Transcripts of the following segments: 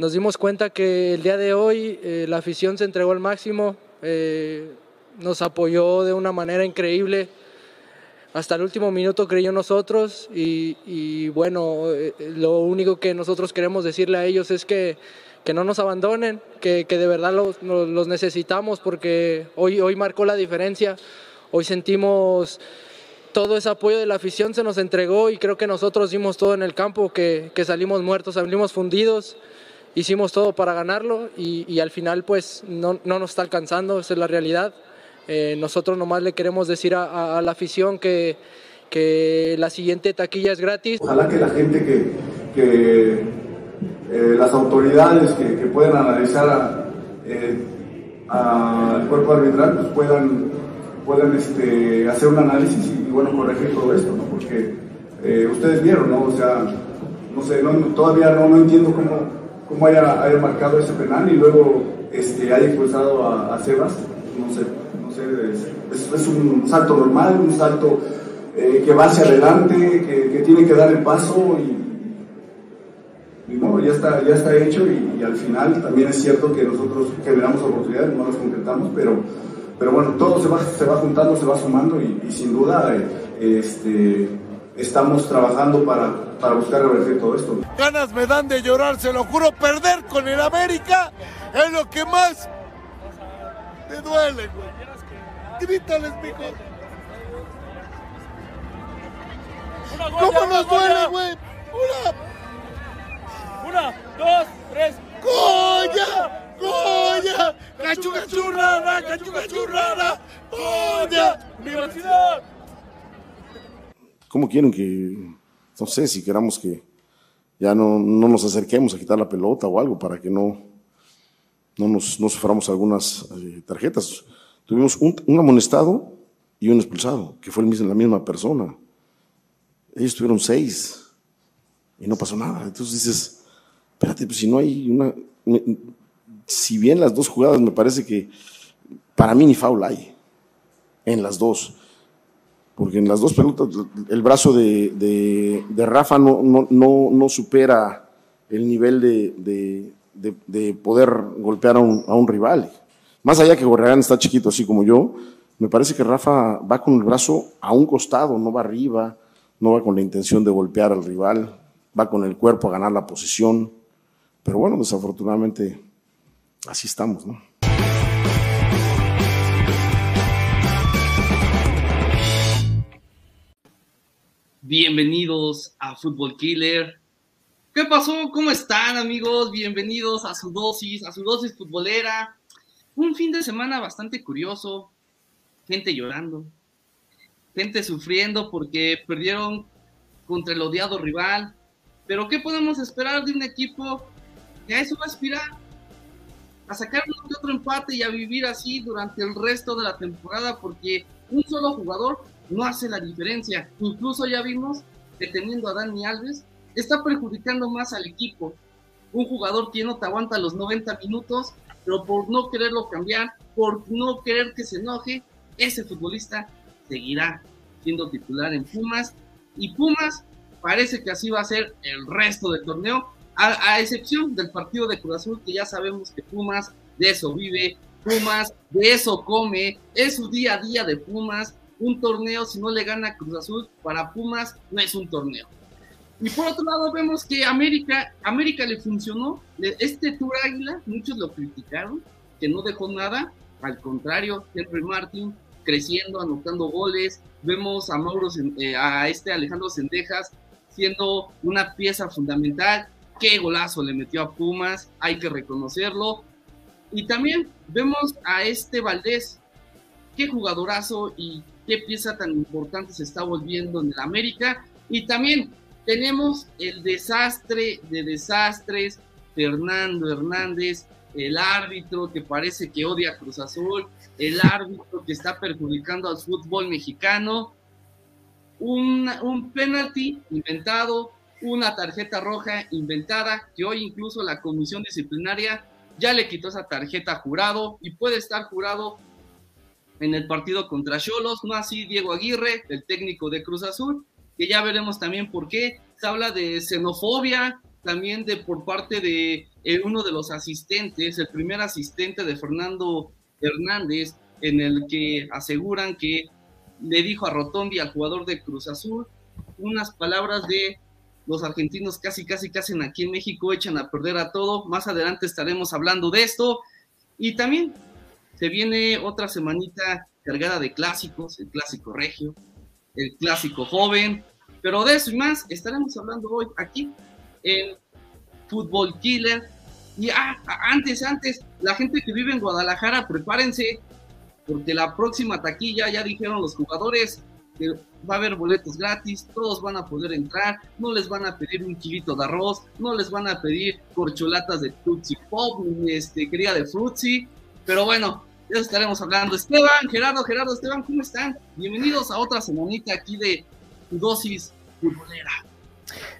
nos dimos cuenta que el día de hoy eh, la afición se entregó al máximo, eh, nos apoyó de una manera increíble. Hasta el último minuto creyó nosotros y, bueno, eh, lo único que nosotros queremos decirle a ellos es que, que no nos abandonen, que, que de verdad los, los, necesitamos porque hoy, hoy marcó la diferencia, hoy sentimos todo ese apoyo de la afición se nos entregó y creo que nosotros dimos todo en el campo, que, que salimos muertos, salimos fundidos hicimos todo para ganarlo y, al final pues no, nos está alcanzando, esa es la realidad. Eh, nosotros nomás le queremos decir a, la afición que, que, la siguiente taquilla es gratis. Ojalá que la gente que, eh, las autoridades que, puedan analizar eh, al cuerpo arbitral pues puedan, puedan este, hacer un análisis y, bueno corregir todo esto, ¿no? porque ustedes vieron, ¿no? O sea, no sé, todavía no, no entiendo cómo cómo haya, marcado ese penal y luego este, haya expulsado a, Sebas. No sé, no sé es, un salto normal, un salto eh, que va hacia adelante, que, tiene que dar el paso y, no, ya está, ya está hecho y, al final también es cierto que nosotros generamos oportunidades, no las concretamos, pero, pero bueno, todo se va, se va juntando, se va sumando y, sin duda eh, este, estamos trabajando para, para buscar revertir todo esto. Ganas me dan de llorar, se lo juro, perder con el América es lo que más me duele, güey. Grítales, mijo. ¿Cómo nos duele, güey? Una. Una, dos, tres. ¡Coña! ¡Coña! ¡Cachuga churrada! ¡Cachuga churrada! ¡Viva ciudad! ¿Cómo quieren que, no sé, si queramos que ya no, nos acerquemos a quitar la pelota o algo para que no, no, nos, no suframos algunas eh, tarjetas? Tuvimos un, amonestado y un expulsado, que fue el mismo, la misma persona. Ellos tuvieron seis y no pasó nada. Entonces dices, espérate, pues si no hay una... si bien las dos jugadas me parece que para mí ni foul hay en las dos porque en las dos pelotas el brazo de, Rafa no, no, supera el nivel de, poder golpear a un, rival. Más allá que Gorreán está chiquito así como yo, me parece que Rafa va con el brazo a un costado, no va arriba, no va con la intención de golpear al rival, va con el cuerpo a ganar la posición. Pero bueno, desafortunadamente así estamos, ¿no? Bienvenidos a Football Killer. ¿Qué pasó? ¿Cómo están amigos? Bienvenidos a su dosis, a su dosis futbolera. Un fin de semana bastante curioso. Gente llorando. Gente sufriendo porque perdieron contra el odiado rival. Pero ¿qué podemos esperar de un equipo que a eso va a aspirar? A sacar otro empate y a vivir así durante el resto de la temporada porque un solo jugador no hace la diferencia. Incluso ya vimos que teniendo a Dani Alves, está perjudicando más al equipo. Un jugador que no te aguanta los 90 minutos, pero por no quererlo cambiar, por no querer que se enoje, ese futbolista seguirá siendo titular en Pumas. Y Pumas parece que así va a ser el resto del torneo, a, excepción del partido de Cruz Azul, que ya sabemos que Pumas de eso vive, Pumas de eso come, es su día a día de Pumas, un torneo, si no le gana Cruz Azul, para Pumas no es un torneo. Y por otro lado vemos que América, América le funcionó, este Tour Águila, muchos lo criticaron, que no dejó nada, al contrario, Henry Martin creciendo, anotando goles, vemos a Mauro, eh, a este Alejandro Sendejas siendo una pieza fundamental, qué golazo le metió a Pumas, hay que reconocerlo, y también vemos a este Valdés, qué jugadorazo y qué pieza tan importante se está volviendo en el América. Y también tenemos el desastre de desastres, Fernando Hernández, el árbitro que parece que odia a Cruz Azul, el árbitro que está perjudicando al fútbol mexicano, un, un penalti inventado, una tarjeta roja inventada, que hoy incluso la comisión disciplinaria ya le quitó esa tarjeta jurado y puede estar jurado en el partido contra Cholos, no así Diego Aguirre, el técnico de Cruz Azul, que ya veremos también por qué. Se habla de xenofobia, también de por parte de eh, uno de los asistentes, el primer asistente de Fernando Hernández, en el que aseguran que le dijo a Rotondi, al jugador de Cruz Azul, unas palabras de los argentinos casi, casi, casi aquí en México echan a perder a todo. Más adelante estaremos hablando de esto. Y también se viene otra semanita cargada de clásicos, el clásico regio, el clásico joven, pero de eso y más estaremos hablando hoy aquí en Fútbol Killer. Y ah, antes, antes, la gente que vive en Guadalajara, prepárense, porque la próxima taquilla ya dijeron los jugadores que va a haber boletos gratis, todos van a poder entrar, no les van a pedir un kilito de arroz, no les van a pedir corcholatas de Tutsi Pop, este, cría de Frutzi, pero bueno, ya estaremos hablando. Esteban, Gerardo, Gerardo, Esteban, ¿cómo están? Bienvenidos a otra semanita aquí de dosis futbolera.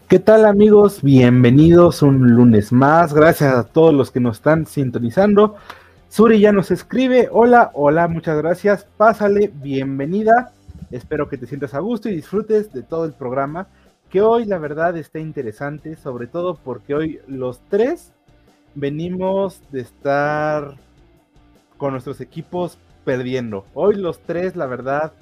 ¿Qué tal amigos? Bienvenidos un lunes más. Gracias a todos los que nos están sintonizando. Suri ya nos escribe. Hola, hola, muchas gracias. Pásale, bienvenida. Espero que te sientas a gusto y disfrutes de todo el programa. Que hoy la verdad está interesante, sobre todo porque hoy los tres venimos de estar con nuestros equipos perdiendo. Hoy los tres, la verdad,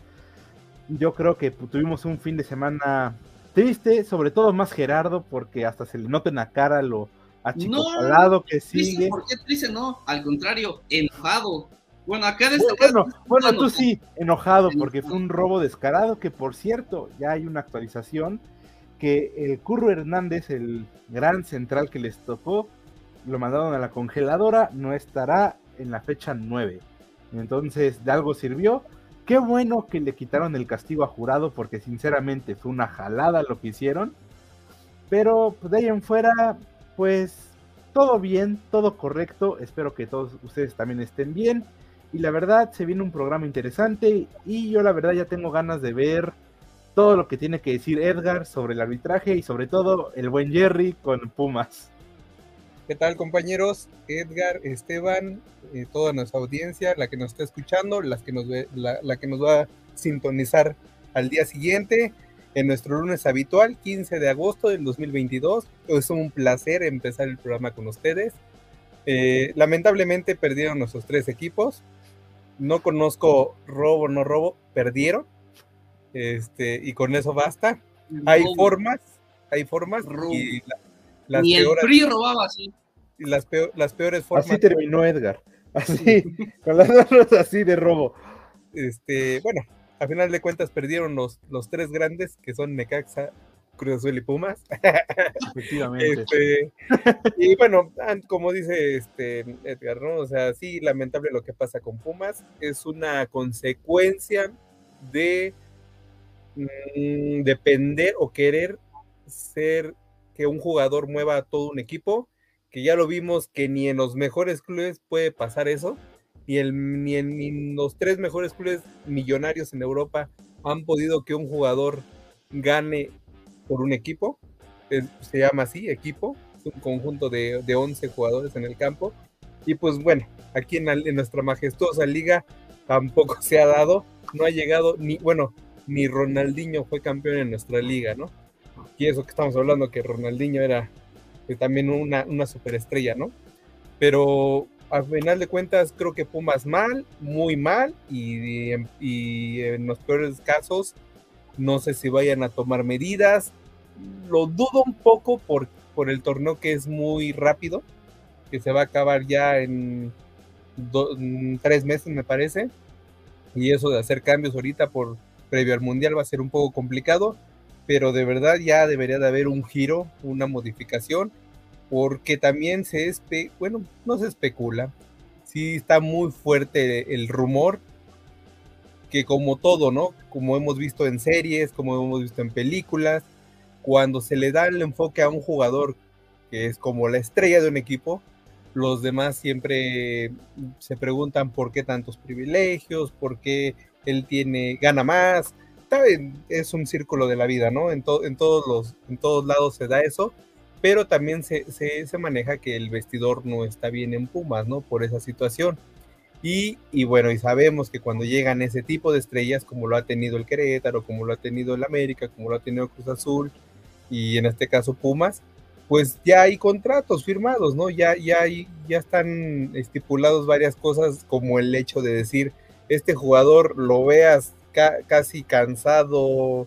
yo creo que tuvimos un fin de semana triste, sobre todo más Gerardo, porque hasta se le nota en la cara lo achicopalado que sigue. ¿Por qué triste? No, al contrario, enojado. Bueno, acá Bueno, bueno, tú sí, enojado, porque fue un robo descarado, que por cierto, ya hay una actualización, que el Curro Hernández, el gran central que les tocó, lo mandaron a la congeladora, no estará en la fecha 9. Entonces, de algo sirvió. Qué bueno que le quitaron el castigo a jurado porque sinceramente fue una jalada lo que hicieron. Pero pues, de ahí en fuera, pues todo bien, todo correcto. Espero que todos ustedes también estén bien. Y la verdad se viene un programa interesante y yo la verdad ya tengo ganas de ver todo lo que tiene que decir Edgar sobre el arbitraje y sobre todo el buen Jerry con Pumas. ¿Qué tal compañeros? Edgar, Esteban, eh, toda nuestra audiencia, la que nos está escuchando, las que nos la, que nos va a sintonizar al día siguiente, en nuestro lunes habitual, 15 de agosto del 2022. Es un placer empezar el programa con ustedes. Eh, lamentablemente perdieron nuestros tres equipos. No conozco robo, no robo, perdieron. Este, y con eso basta. Hay formas, hay formas. Y Ni el PRI robaba así las, las peores formas. Así terminó Edgar. Así, con las manos así de robo. Este, bueno, a final de cuentas perdieron los, los tres grandes, que son Necaxa, Cruz Azul y Pumas. Efectivamente. Este, y bueno, como dice este Edgar, ¿no? O sea, sí, lamentable lo que pasa con Pumas. Es una consecuencia de mm, depender o querer ser que un jugador mueva a todo un equipo que ya lo vimos que ni en los mejores clubes puede pasar eso, ni, el, ni, en, los tres mejores clubes millonarios en Europa han podido que un jugador gane por un equipo, se llama así, equipo, un conjunto de, de 11 jugadores en el campo, y pues bueno, aquí en nuestra majestuosa liga tampoco se ha dado, no ha llegado ni, bueno, ni Ronaldinho fue campeón en nuestra liga, ¿no? Y eso que estamos hablando, que Ronaldinho era también una, una superestrella, ¿no? Pero a final de cuentas creo que Pumas mal, muy mal, y, y, en los peores casos no sé si vayan a tomar medidas. Lo dudo un poco por, por el torneo que es muy rápido, que se va a acabar ya en, tres meses me parece. Y eso de hacer cambios ahorita por previo al mundial va a ser un poco complicado pero de verdad ya debería de haber un giro, una modificación, porque también se espe bueno, no se especula, sí está muy fuerte el rumor que como todo, ¿no? Como hemos visto en series, como hemos visto en películas, cuando se le da el enfoque a un jugador que es como la estrella de un equipo, los demás siempre se preguntan por qué tantos privilegios, por qué él tiene gana más, es un círculo de la vida, ¿no? En, en, todos, los, en todos lados se da eso, pero también se, se, maneja que el vestidor no está bien en Pumas, ¿no? Por esa situación. Y, y, bueno, y sabemos que cuando llegan ese tipo de estrellas, como lo ha tenido el Querétaro, como lo ha tenido el América, como lo ha tenido Cruz Azul, y en este caso Pumas, pues ya hay contratos firmados, ¿no? Ya, ya, hay, ya están estipulados varias cosas como el hecho de decir, este jugador lo veas casi cansado,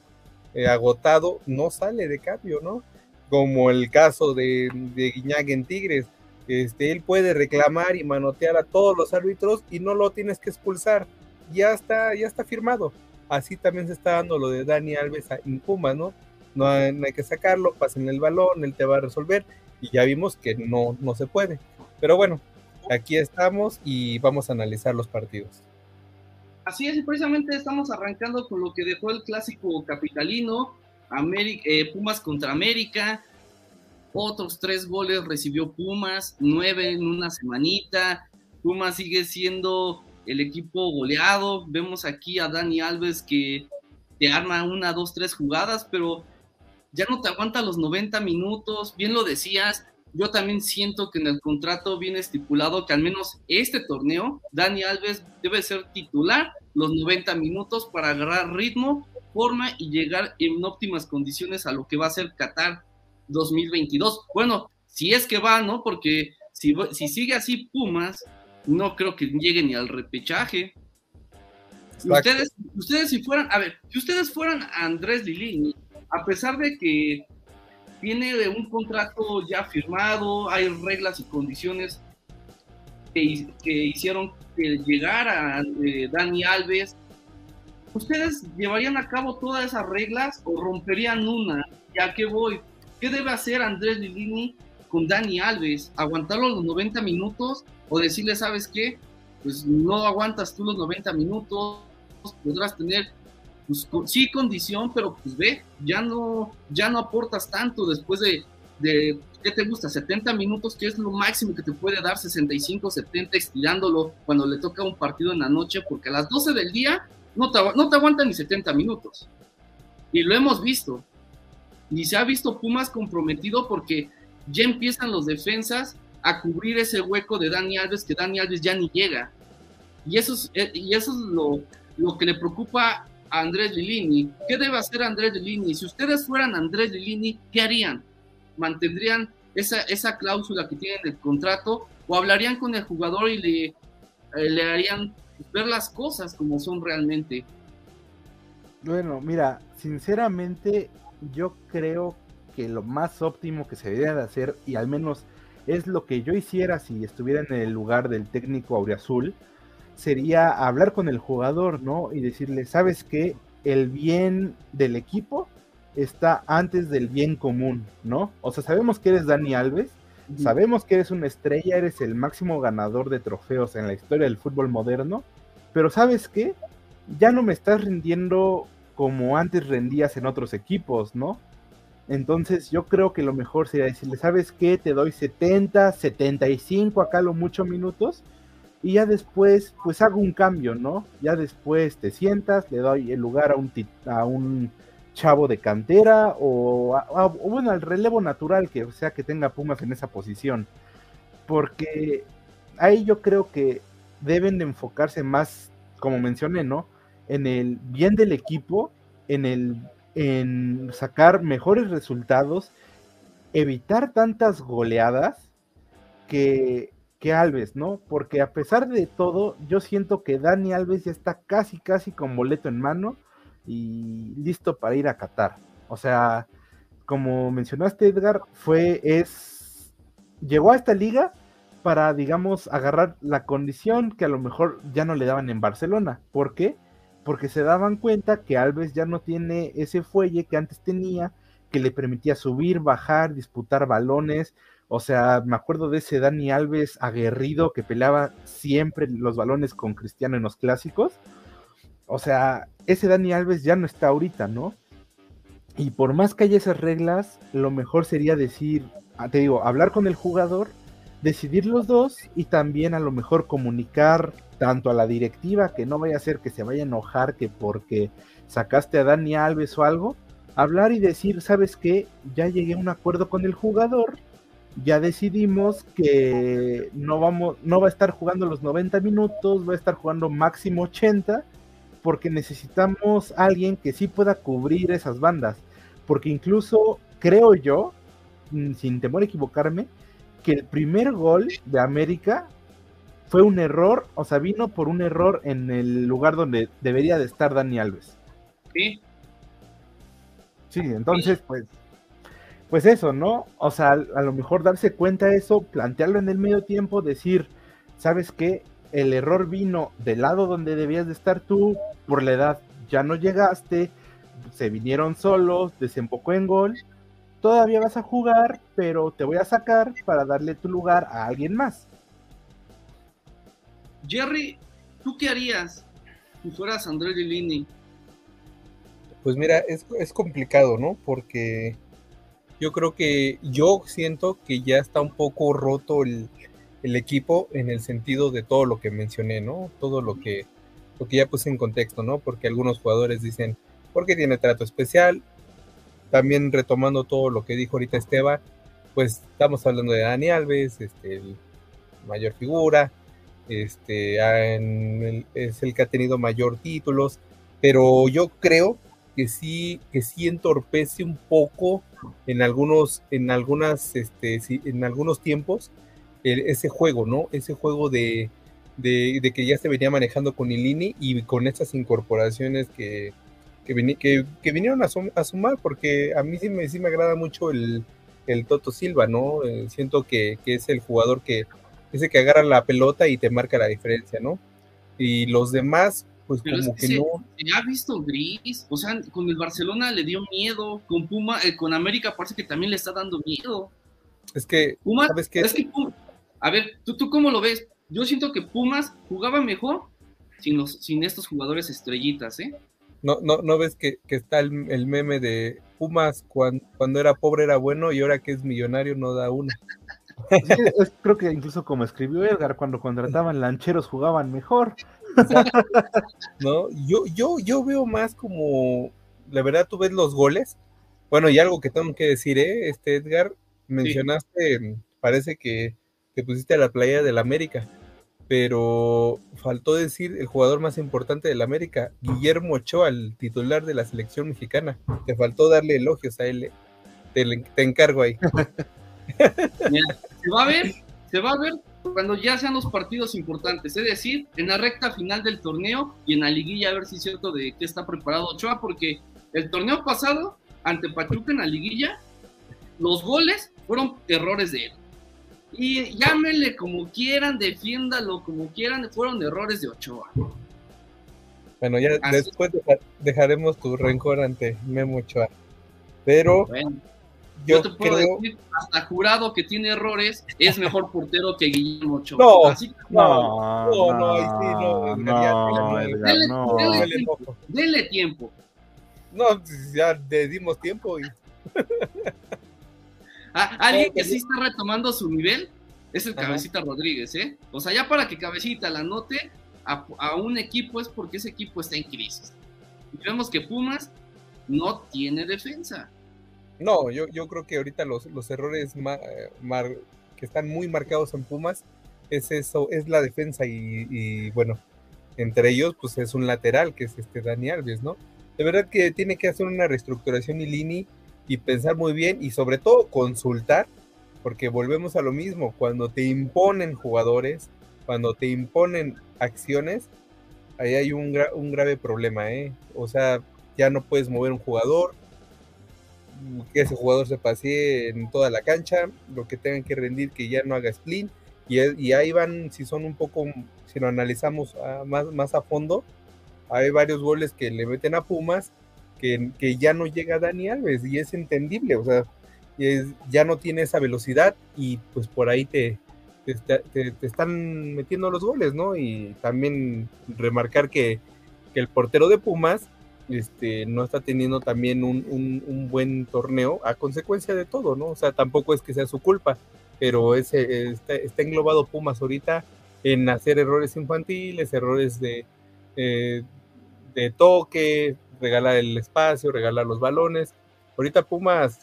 eh, agotado, no sale de cambio, ¿no? Como el caso de, de en Tigres. Este, él puede reclamar y manotear a todos los árbitros y no lo tienes que expulsar. Ya está, ya está firmado. Así también se está dando lo de Dani Alves en Pumas, ¿no? No hay, que sacarlo, pasen el balón, él te va a resolver. Y ya vimos que no, no se puede. Pero bueno, aquí estamos y vamos a analizar los partidos. Así es, y precisamente estamos arrancando con lo que dejó el clásico capitalino, eh, Pumas contra América, otros tres goles recibió Pumas, nueve en una semanita, Pumas sigue siendo el equipo goleado, vemos aquí a Dani Alves que te arma una, dos, tres jugadas, pero ya no te aguanta los 90 minutos, bien lo decías, yo también siento que en el contrato viene estipulado que al menos este torneo, Dani Alves debe ser titular los 90 minutos para agarrar ritmo, forma y llegar en óptimas condiciones a lo que va a ser Qatar 2022. Bueno, si es que va, ¿no? Porque si, si sigue así Pumas, no creo que llegue ni al repechaje. Ustedes, ustedes si fueran, a ver, si ustedes fueran a Andrés Lilini, a pesar de que tiene un contrato ya firmado, hay reglas y condiciones que, hicieron que llegara eh, Dani Alves. ¿Ustedes llevarían a cabo todas esas reglas o romperían una? ¿Ya qué voy? ¿Qué debe hacer Andrés Lilini con Dani Alves? ¿Aguantarlo los 90 minutos o decirle, sabes qué? Pues no aguantas tú los 90 minutos, podrás tener pues, sí condición, pero pues ve, ya no, ya no aportas tanto después de, de, ¿qué te gusta? 70 minutos, que es lo máximo que te puede dar, 65, 70, estirándolo cuando le toca un partido en la noche, porque a las 12 del día no te, no te aguantan ni 70 minutos. Y lo hemos visto. Y se ha visto Pumas comprometido porque ya empiezan los defensas a cubrir ese hueco de Dani Alves que Dani Alves ya ni llega. Y eso es, eh, y eso es lo, lo que le preocupa Andrés Lilini. ¿Qué debe hacer Andrés Lilini? Si ustedes fueran Andrés Lilini, ¿qué harían? ¿Mantendrían esa, esa cláusula que tienen en el contrato o hablarían con el jugador y le, eh, le harían ver las cosas como son realmente? Bueno, mira, sinceramente yo creo que lo más óptimo que se debería de hacer, y al menos es lo que yo hiciera si estuviera en el lugar del técnico Aureazul, sería hablar con el jugador, ¿no? Y decirle, ¿sabes qué? El bien del equipo está antes del bien común, ¿no? O sea, sabemos que eres Dani Alves, sabemos que eres una estrella, eres el máximo ganador de trofeos en la historia del fútbol moderno, pero ¿sabes qué? Ya no me estás rindiendo como antes rendías en otros equipos, ¿no? Entonces yo creo que lo mejor sería decirle, ¿sabes qué? Te doy 70, 75 acá lo mucho minutos y ya después pues hago un cambio, ¿no? Ya después te sientas, le doy el lugar a un, a un chavo de cantera o, bueno, al relevo natural que o sea que tenga Pumas en esa posición. Porque ahí yo creo que deben de enfocarse más, como mencioné, ¿no? En el bien del equipo, en el en sacar mejores resultados, evitar tantas goleadas que que Alves, ¿no? Porque a pesar de todo, yo siento que Dani Alves ya está casi, casi con boleto en mano y listo para ir a Qatar. O sea, como mencionaste, Edgar, fue, es, llegó a esta liga para, digamos, agarrar la condición que a lo mejor ya no le daban en Barcelona. ¿Por qué? Porque se daban cuenta que Alves ya no tiene ese fuelle que antes tenía, que le permitía subir, bajar, disputar balones, o sea, me acuerdo de ese Dani Alves aguerrido que peleaba siempre los balones con Cristiano en los clásicos. O sea, ese Dani Alves ya no está ahorita, ¿no? Y por más que haya esas reglas, lo mejor sería decir, ah, te digo, hablar con el jugador, decidir los dos y también a lo mejor comunicar tanto a la directiva que no vaya a ser que se vaya a enojar que porque sacaste a Dani Alves o algo, hablar y decir, ¿sabes qué? Ya llegué a un acuerdo con el jugador, ya decidimos que no, vamos, no va a estar jugando los 90 minutos, va a estar jugando máximo 80, porque necesitamos alguien que sí pueda cubrir esas bandas. Porque incluso creo yo mm, sin temor a equivocarme, que el primer gol de América fue un error, o sea, vino por un error en el lugar donde debería de estar Dani Alves. Sí. Sí, entonces, pues, pues eso, ¿no? O sea, a lo mejor darse cuenta de eso, plantearlo en el medio tiempo, decir, ¿sabes qué? El error vino del lado donde debías de estar tú, por la edad ya no llegaste, se vinieron solos, desembocó en gol, todavía vas a jugar, pero te voy a sacar para darle tu lugar a alguien más. Jerry, ¿tú qué harías si fueras André Lini? Pues mira, es, es complicado, ¿no? Porque yo creo que yo siento que ya está un poco roto el, el equipo en el sentido de todo lo que mencioné, ¿no? Todo lo que, lo que ya puse en contexto, ¿no? Porque algunos jugadores dicen, porque tiene trato especial. También retomando todo lo que dijo ahorita Esteban, pues estamos hablando de Dani Alves, este, el mayor figura, este, es el que ha tenido mayor títulos, pero yo creo que sí, que sí entorpece un poco en algunos, en algunas, este, en algunos tiempos ese juego, ¿no? Ese juego de, de, que ya se venía manejando con Ilini y con estas incorporaciones que, que, que, vinieron a, sumar, porque a mí sí me, sí me agrada mucho el, el Toto Silva, ¿no? Eh, siento que, que, es el jugador que ese que agarra la pelota y te marca la diferencia, ¿no? Y los demás, pues como que, no. Se ha visto gris, o sea, con el Barcelona le dio miedo, con Puma, eh, con América parece que también le está dando miedo. Es que, Puma, ¿sabes qué? Es que a ver, ¿tú, ¿tú cómo lo ves? Yo siento que Pumas jugaba mejor sin, los, sin estos jugadores estrellitas, ¿eh? No, no, no ves que, está el, meme de Pumas cuando, cuando, era pobre era bueno y ahora que es millonario no da uno. creo que incluso como escribió Edgar, cuando contrataban lancheros jugaban mejor. No, yo, yo, yo veo más como, la verdad, tú ves los goles. Bueno, y algo que tengo que decir, ¿eh? Este Edgar, mencionaste, parece que te pusiste a la playa del América pero faltó decir el jugador más importante del América, Guillermo Ochoa, el titular de la selección mexicana. Te faltó darle elogios a él. Eh. Te, encargo ahí. se va a ver, se va a ver cuando ya sean los partidos importantes, es decir, en la recta final del torneo y en la liguilla a ver si es cierto de qué está preparado Ochoa, porque el torneo pasado ante Pachuca en la liguilla, los goles fueron errores de él. Y llámenle como quieran, defiéndalo como quieran, fueron errores de Ochoa. Bueno, ya después dejaremos tu rencor ante Memo Ochoa. Pero yo, te puedo decir, hasta jurado que tiene errores, es mejor portero que Guillermo Ochoa. No, Así, no, no, no, no, no, dele, tiempo, dele tiempo. No, ya le dimos tiempo y Ah, alguien que sí está retomando su nivel es el Cabecita Rodríguez, ¿eh? O sea, ya para que Cabecita la note a, un equipo es porque ese equipo está en crisis. Y vemos que Pumas no tiene defensa. No, yo, yo creo que ahorita los, los errores que están muy marcados en Pumas es eso, es la defensa y, bueno, entre ellos pues es un lateral que es este Dani Alves, ¿no? De verdad que tiene que hacer una reestructuración y Lini y pensar muy bien y sobre todo consultar, porque volvemos a lo mismo, cuando te imponen jugadores, cuando te imponen acciones, ahí hay un, un grave problema, ¿eh? O sea, ya no puedes mover un jugador, que ese jugador se pase en toda la cancha, lo que tengan que rendir, que ya no haga split, y, y ahí van, si son un poco, si lo analizamos más, más a fondo, hay varios goles que le meten a Pumas que, ya no llega Dani Alves y es entendible, o sea, ya no tiene esa velocidad y pues por ahí te, te, están metiendo los goles, ¿no? Y también remarcar que, el portero de Pumas este, no está teniendo también un, buen torneo a consecuencia de todo, ¿no? O sea, tampoco es que sea su culpa, pero ese, está, englobado Pumas ahorita en hacer errores infantiles, errores de, eh, de toque, regalar el espacio, regalar los balones. Ahorita Pumas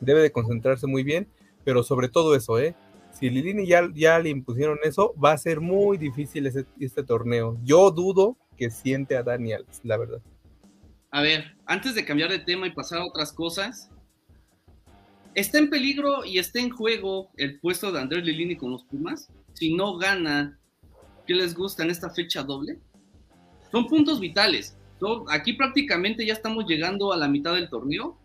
debe de concentrarse muy bien, pero sobre todo eso, ¿eh? Si Lilini ya, le impusieron eso, va a ser muy difícil este torneo. Yo dudo que siente a Daniel, la verdad. A ver, antes de cambiar de tema y pasar a otras cosas, ¿Está en peligro y está en juego el puesto de Andrés Lilini con los Pumas? Si no gana, ¿qué les gusta en esta fecha doble? Son puntos vitales. aquí prácticamente ya estamos llegando a la mitad del torneo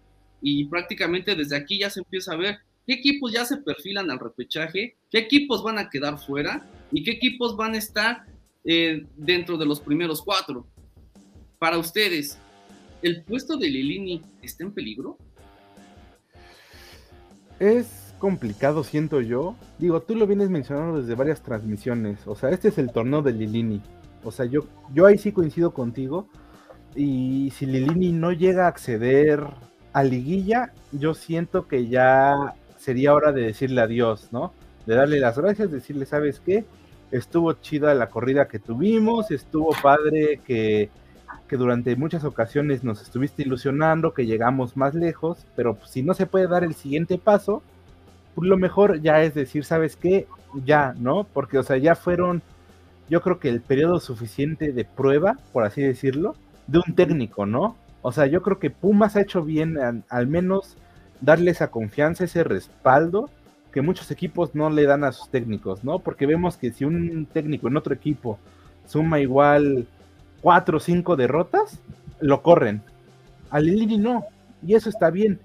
y prácticamente desde aquí ya se empieza a ver qué equipos ya se perfilan al repechaje, qué equipos van a quedar fuera y qué equipos van a estar eh, dentro de los primeros cuatro. Para ustedes, ¿el puesto de Lilini está en peligro? Es complicado, siento yo. Digo, tú lo vienes mencionando desde varias transmisiones. O sea, este es el torneo de Lilini. O sea, yo, yo ahí sí coincido contigo. Y si Lilini no llega a acceder a liguilla, yo siento que ya sería hora de decirle adiós, ¿no? De darle las gracias, decirle, ¿sabes qué? Estuvo chida la corrida que tuvimos, estuvo padre que, que durante muchas ocasiones nos estuviste ilusionando, que llegamos más lejos, pero pues, si no se puede dar el siguiente paso, pues lo mejor ya es decir, ¿sabes qué? Ya, ¿no? Porque, o sea, ya fueron, yo creo que el periodo suficiente de prueba, por así decirlo, de un técnico, ¿no? O sea, yo creo que Pumas ha hecho bien al, menos darle esa confianza, ese respaldo que muchos equipos no le dan a sus técnicos, ¿no? Porque vemos que si un técnico en otro equipo suma igual cuatro o cinco derrotas, lo corren. A Lilini no, y eso está bien.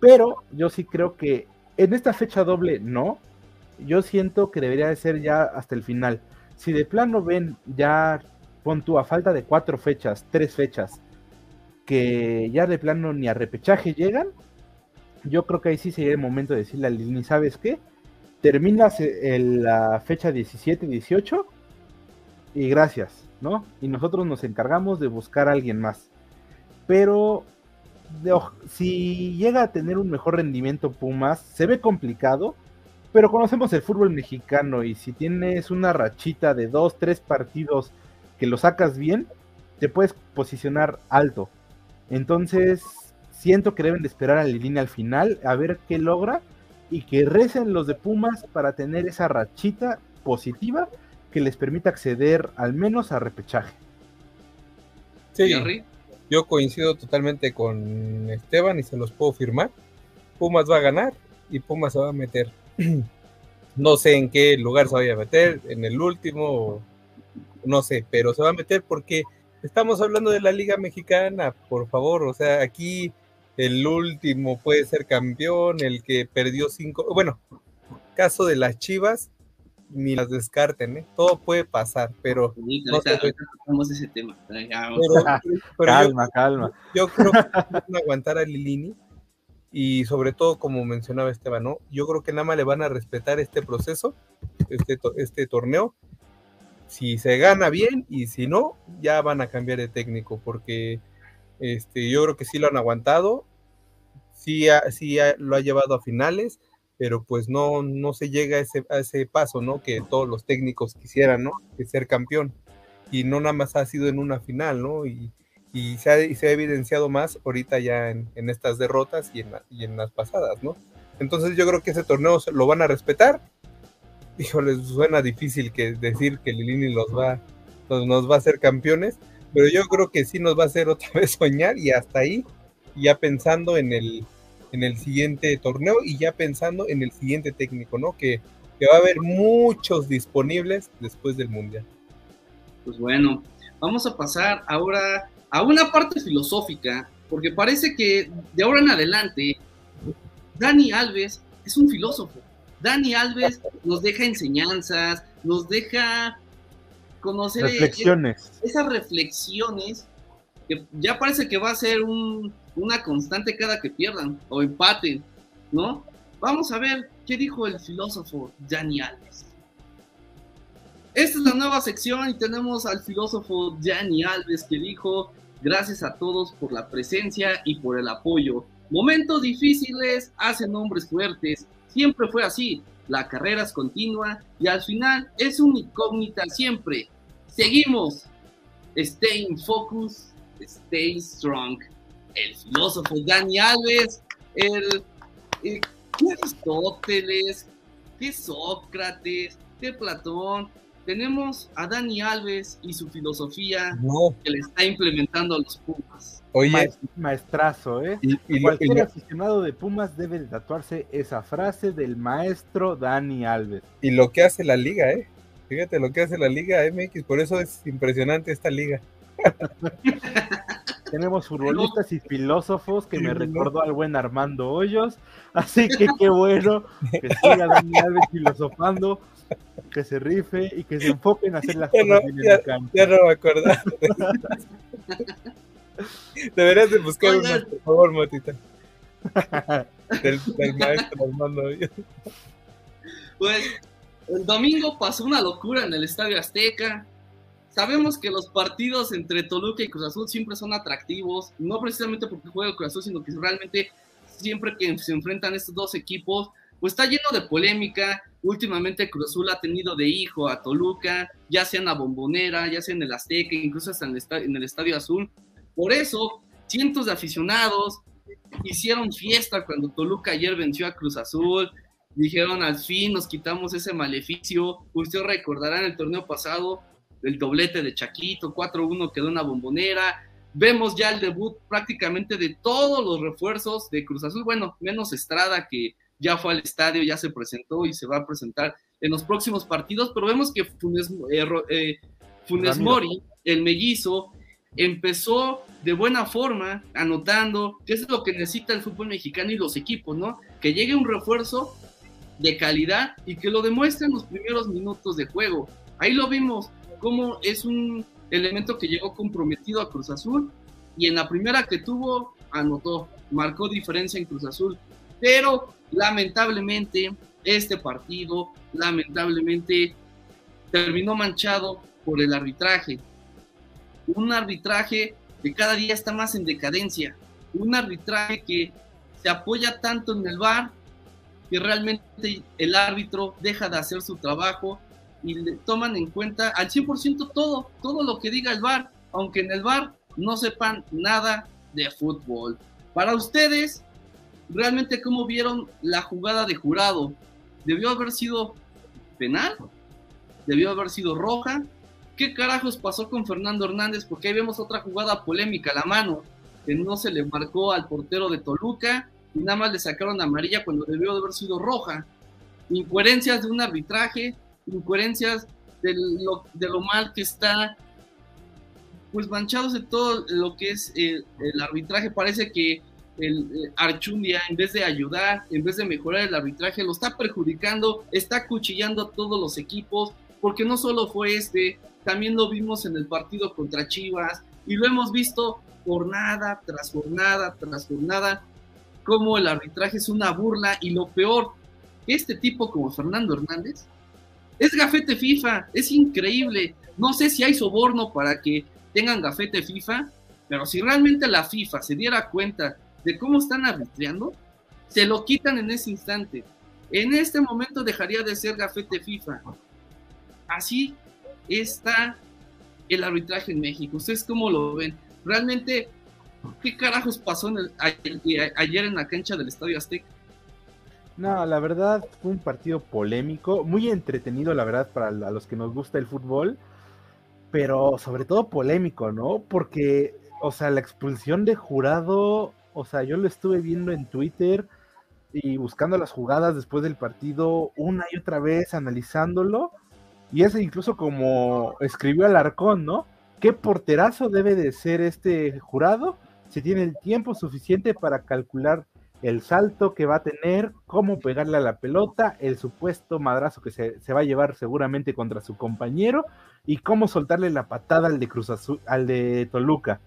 Pero yo sí creo que en esta fecha doble no. Yo siento que debería de ser ya hasta el final. Si de plano ven ya, pon a falta de cuatro fechas, tres fechas, que ya de plano ni a repechaje llegan, yo creo que ahí sí sería el momento de decirle a Lini, ¿sabes qué? Terminas en la fecha 17-18 y gracias, ¿no? Y nosotros nos encargamos de buscar a alguien más. Pero si llega a tener un mejor rendimiento Pumas, se ve complicado, pero conocemos el fútbol mexicano y si tienes una rachita de dos, tres partidos que lo sacas bien, te puedes posicionar alto. Entonces, siento que deben de esperar a Lilini al final, a ver qué logra y que recen los de Pumas para tener esa rachita positiva que les permita acceder al menos a repechaje. Sí, yo coincido totalmente con Esteban y se los puedo firmar. Pumas va a ganar y Pumas se va a meter. No sé en qué lugar se vaya a meter, en el último, no sé, pero se va a meter porque Estamos hablando de la Liga Mexicana, por favor. O sea, aquí el último puede ser campeón, el que perdió cinco. Bueno, caso de las Chivas, ni las descarten, ¿eh? Todo puede pasar, pero. ese tema. calma, calma. Yo creo que van a aguantar a Lilini y sobre todo, como mencionaba Esteban, ¿no? Yo creo que nada más le van a respetar este proceso, este, este torneo, si se gana bien y si no, ya van a cambiar de técnico porque este, yo creo que sí lo han aguantado, sí, sí lo ha llevado a finales, pero pues no, no se llega a ese, a ese paso, ¿no? Que todos los técnicos quisieran, ¿no? Que ser campeón. Y no nada más ha sido en una final, ¿no? Y, y, se, ha, se, ha, evidenciado más ahorita ya en, en estas derrotas y en, y en las pasadas, ¿no? Entonces yo creo que ese torneo lo van a respetar híjole, suena difícil que decir que Lilini los va, nos va a hacer campeones, pero yo creo que sí nos va a hacer otra vez soñar y hasta ahí, ya pensando en el, en el siguiente torneo y ya pensando en el siguiente técnico, ¿no? Que, que va a haber muchos disponibles después del Mundial. Pues bueno, vamos a pasar ahora a una parte filosófica, porque parece que de ahora en adelante, Dani Alves es un filósofo. Dani Alves nos deja enseñanzas, nos deja conocer reflexiones. esas reflexiones que ya parece que va a ser una constante cada que pierdan o empaten, ¿no? Vamos a ver qué dijo el filósofo Dani Alves. Esta es la nueva sección y tenemos al filósofo Dani Alves que dijo, gracias a todos por la presencia y por el apoyo. Momentos difíciles hacen hombres fuertes Siempre fue así. La carrera es continua y al final es una incógnita siempre. Seguimos. Stay in focus, stay strong. El filósofo Dani Alves, el, Aristóteles, que Sócrates, que Platón, tenemos a Dani Alves y su filosofía No, que le está implementando a los Pumas. oye, Maes- maestrazo, ¿eh? y, y lo- y Cualquier aficionado de Pumas debe de tatuarse esa frase del maestro Dani Alves. y lo que hace la liga, ¿eh? Fíjate lo que hace la liga MX, por eso es impresionante esta liga. Tenemos futbolistas y filósofos que me recordó al buen Armando Hoyos. Así que qué bueno que siga Dani Alves filosofando, que se rife y que se enfoque en hacer las Ya cosas no, bien en ya, la cancha. ya no me acordaba. Deberías de buscar Oigan. una, por favor, Matita. Del, del maestro Armando. Hoyos. Pues el domingo pasó una locura en el Estadio Azteca. Sabemos que los partidos entre Toluca y Cruz Azul siempre son atractivos, no precisamente porque juega el Cruz Azul, sino que realmente siempre que se enfrentan estos dos equipos, pues está lleno de polémica. Últimamente Cruz Azul ha tenido de hijo a Toluca, ya sea en la Bombonera, ya sea en el Azteca, incluso hasta en el, esta- en el Estadio Azul. Por eso, cientos de aficionados hicieron fiesta cuando Toluca ayer venció a Cruz Azul. Dijeron, al fin nos quitamos ese maleficio. Usted recordará en el torneo pasado el doblete de Chaquito, 4-1 quedó una bombonera. Vemos ya el debut prácticamente de todos los refuerzos de Cruz Azul. Bueno, menos Estrada, que ya fue al estadio, ya se presentó y se va a presentar en los próximos partidos. Pero vemos que Funes, eh, eh, Funes. Mori, el mellizo, empezó de buena forma, anotando, que es lo que necesita el fútbol mexicano y los equipos, ¿no? Que llegue un refuerzo de calidad y que lo demuestre en los primeros minutos de juego. Ahí lo vimos, cómo es un elemento que llegó comprometido a Cruz Azul y en la primera que tuvo anotó, marcó diferencia en Cruz Azul. Pero lamentablemente este partido, lamentablemente terminó manchado por el arbitraje. Un arbitraje que cada día está más en decadencia. Un arbitraje que se apoya tanto en el VAR que realmente el árbitro deja de hacer su trabajo y le toman en cuenta al 100% todo, todo lo que diga el VAR, aunque en el VAR no sepan nada de fútbol. Para ustedes, realmente cómo vieron la jugada de jurado? ¿Debió haber sido penal? ¿Debió haber sido roja? ¿Qué carajos pasó con Fernando Hernández? Porque ahí vemos otra jugada polémica, la mano, que no se le marcó al portero de Toluca y nada más le sacaron amarilla cuando debió de haber sido roja. Incoherencias de un arbitraje, incoherencias de lo, mal que está, pues manchados de todo lo que es el, el arbitraje. Parece que el eh, Archundia, en vez de ayudar, en vez de mejorar el arbitraje, lo está perjudicando, está cuchillando a todos los equipos, porque no solo fue este, también lo vimos en el partido contra Chivas y lo hemos visto jornada tras jornada tras jornada, como el arbitraje es una burla y lo peor, este tipo como Fernando Hernández es gafete FIFA, es increíble. No sé si hay soborno para que tengan gafete FIFA, pero si realmente la FIFA se diera cuenta de cómo están arbitreando, se lo quitan en ese instante. En este momento dejaría de ser gafete FIFA. Así está el arbitraje en México. ¿Ustedes cómo lo ven? Realmente, ¿qué carajos pasó ayer en la cancha del Estadio Azteca? No, la verdad fue un partido polémico, muy entretenido, la verdad, para los que nos gusta el fútbol, pero sobre todo polémico, ¿no? Porque, o sea, la expulsión de jurado, o sea, yo lo estuve viendo en Twitter y buscando las jugadas después del partido una y otra vez, analizándolo, y es incluso como escribió Alarcón, ¿no? ¿Qué porterazo debe de ser este jurado? Si tiene el tiempo suficiente para calcular el salto que va a tener, cómo pegarle a la pelota, el supuesto madrazo que se, se va a llevar seguramente contra su compañero y cómo soltarle la patada al de Cruz Azul, al de Toluca.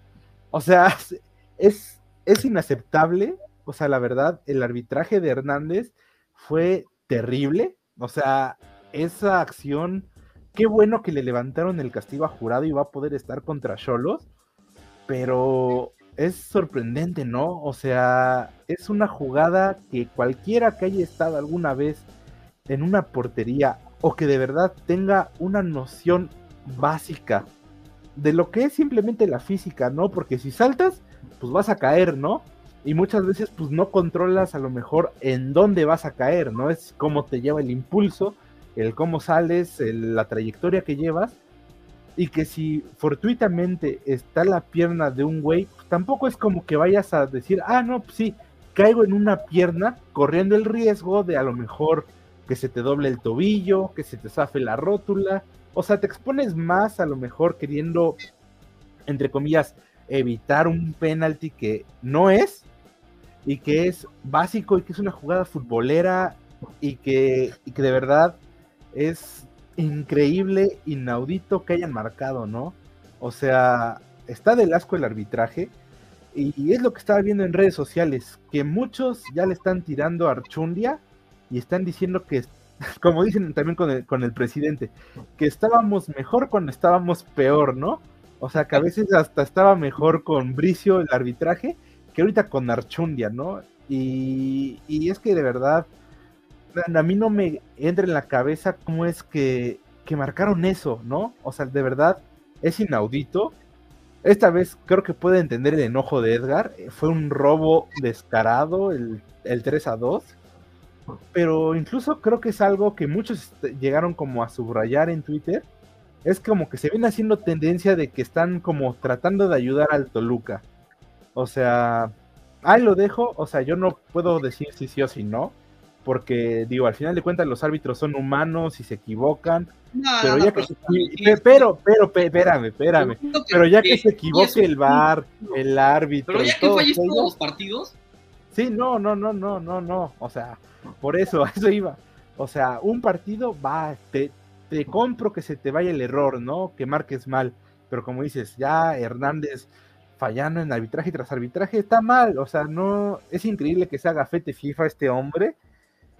O sea, es, es inaceptable. O sea, la verdad, el arbitraje de Hernández fue terrible. O sea, esa acción, qué bueno que le levantaron el castigo a jurado y va a poder estar contra Cholos, pero es sorprendente, ¿no? O sea, es una jugada que cualquiera que haya estado alguna vez en una portería o que de verdad tenga una noción básica de lo que es simplemente la física, ¿no? Porque si saltas, pues vas a caer, ¿no? Y muchas veces pues no controlas a lo mejor en dónde vas a caer, ¿no? Es cómo te lleva el impulso el cómo sales, la trayectoria que llevas, y que si fortuitamente está la pierna de un güey, pues tampoco es como que vayas a decir, ah, no, pues sí, caigo en una pierna corriendo el riesgo de a lo mejor que se te doble el tobillo, que se te zafe la rótula, o sea, te expones más a lo mejor queriendo, entre comillas, evitar un penalti que no es y que es básico y que es una jugada futbolera y que, y que de verdad es increíble, inaudito que hayan marcado, ¿no? O sea, está del asco el arbitraje y, es lo que estaba viendo en redes sociales, que muchos ya le están tirando a Archundia y están diciendo que, como dicen también con el, presidente, que estábamos mejor cuando estábamos peor, ¿no? O sea, que a veces hasta estaba mejor con Bricio el arbitraje que ahorita con Archundia, ¿no? Y es que de verdad a mí no me entra en la cabeza cómo es que, marcaron eso, ¿no? O sea, de verdad es inaudito. Esta vez creo que puede entender el enojo de Edgar. Fue un robo descarado el, el 3 a 2. Pero incluso creo que es algo que muchos llegaron como a subrayar en Twitter. Es como que se viene haciendo tendencia de que están como tratando de ayudar al Toluca. O sea, ahí lo dejo. O sea, yo no puedo decir si sí o si no porque digo, al final de cuentas los árbitros son humanos y se equivocan. pero ya que se, pero, pero, espérame, espérame. pero ya que, se equivoque el VAR, el árbitro. Pero ya que falles todos los partidos. Sí, no, no, no, no, no, no. O sea, por eso, a eso iba. O sea, un partido va, te, te compro que se te vaya el error, ¿no? Que marques mal. Pero como dices, ya Hernández fallando en arbitraje tras arbitraje está mal. O sea, no, es increíble que se haga fete FIFA este hombre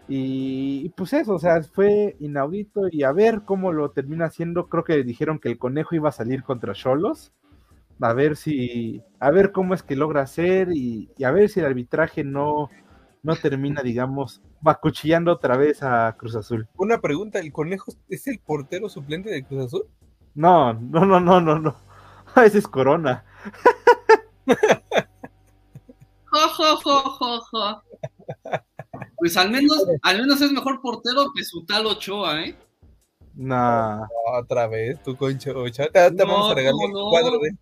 y, pues eso, o sea, fue inaudito y a ver cómo lo termina haciendo. Creo que dijeron que el conejo iba a salir contra Cholos. A ver si, a ver cómo es que logra hacer y, a ver si el arbitraje no, no termina, digamos, bacuchillando otra vez a Cruz Azul. Una pregunta, ¿el conejo es el portero suplente de Cruz Azul? No, no, no, no, no, no. Ese es Corona. Pues al menos, al menos es mejor portero que su tal Ochoa, ¿eh? No. Otra vez, tú con Ochoa. Te, vamos a regalar un cuadro de.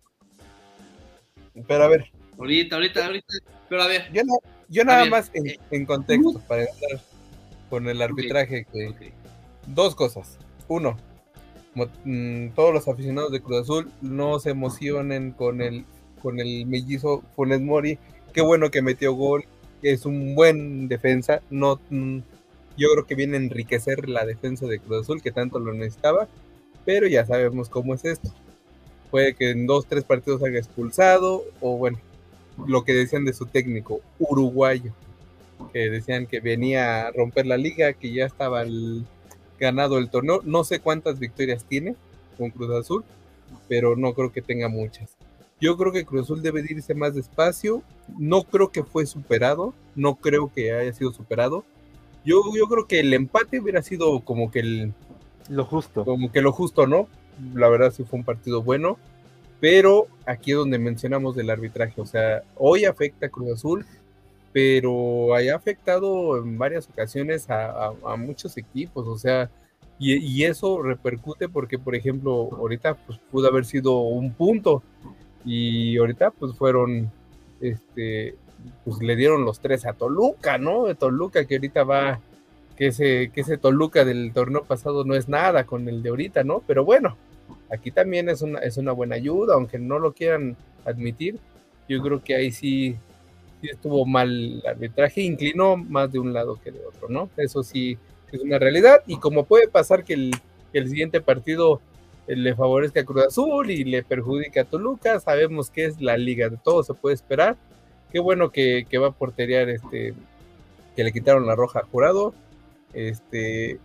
Pero a ver. Ahorita, ahorita, ahorita. Pero a ver. Yo, nada más en, eh, contexto, para estar con el arbitraje, que dos cosas. Uno, mm, todos los aficionados de Cruz Azul no se emocionen con el, con el mellizo Funes Mori. Qué bueno que metió gol es un buen defensa. No, mm, yo creo que viene a enriquecer la defensa de Cruz Azul, que tanto lo necesitaba, pero ya sabemos cómo es esto. Puede que en dos, tres partidos haya expulsado, o bueno, lo que decían de su técnico, uruguayo, que decían que venía a romper la liga, que ya estaba ganado el torneo. No sé cuántas victorias tiene con Cruz Azul, pero no creo que tenga muchas. Yo creo que Cruz Azul debe irse más despacio. No creo que fue superado. No creo que haya sido superado. Yo, yo creo que el empate hubiera sido como que el. Lo justo. Como que lo justo, ¿no? La verdad sí fue un partido bueno. Pero aquí es donde mencionamos del arbitraje. O sea, hoy afecta a Cruz Azul, pero haya afectado en varias ocasiones a, muchos equipos. O sea, y, y, eso repercute porque, por ejemplo, ahorita pues, pudo haber sido un punto y ahorita pues fueron, este, pues le dieron los tres a Toluca, ¿no? De Toluca que ahorita va, que ese, que ese Toluca del torneo pasado no es nada con el de ahorita, ¿no? Pero bueno, aquí también es una, es una buena ayuda, aunque no lo quieran admitir. Yo creo que ahí sí, sí estuvo mal el arbitraje, inclinó más de un lado que de otro, ¿no? Eso sí es una realidad. Y como puede pasar que el, que el siguiente partido le favorezca a Cruz Azul y le perjudica a Toluca. Sabemos que es la liga, de todo se puede esperar. Qué bueno que, va a porterear este, que le quitaron la roja a jurado. Este,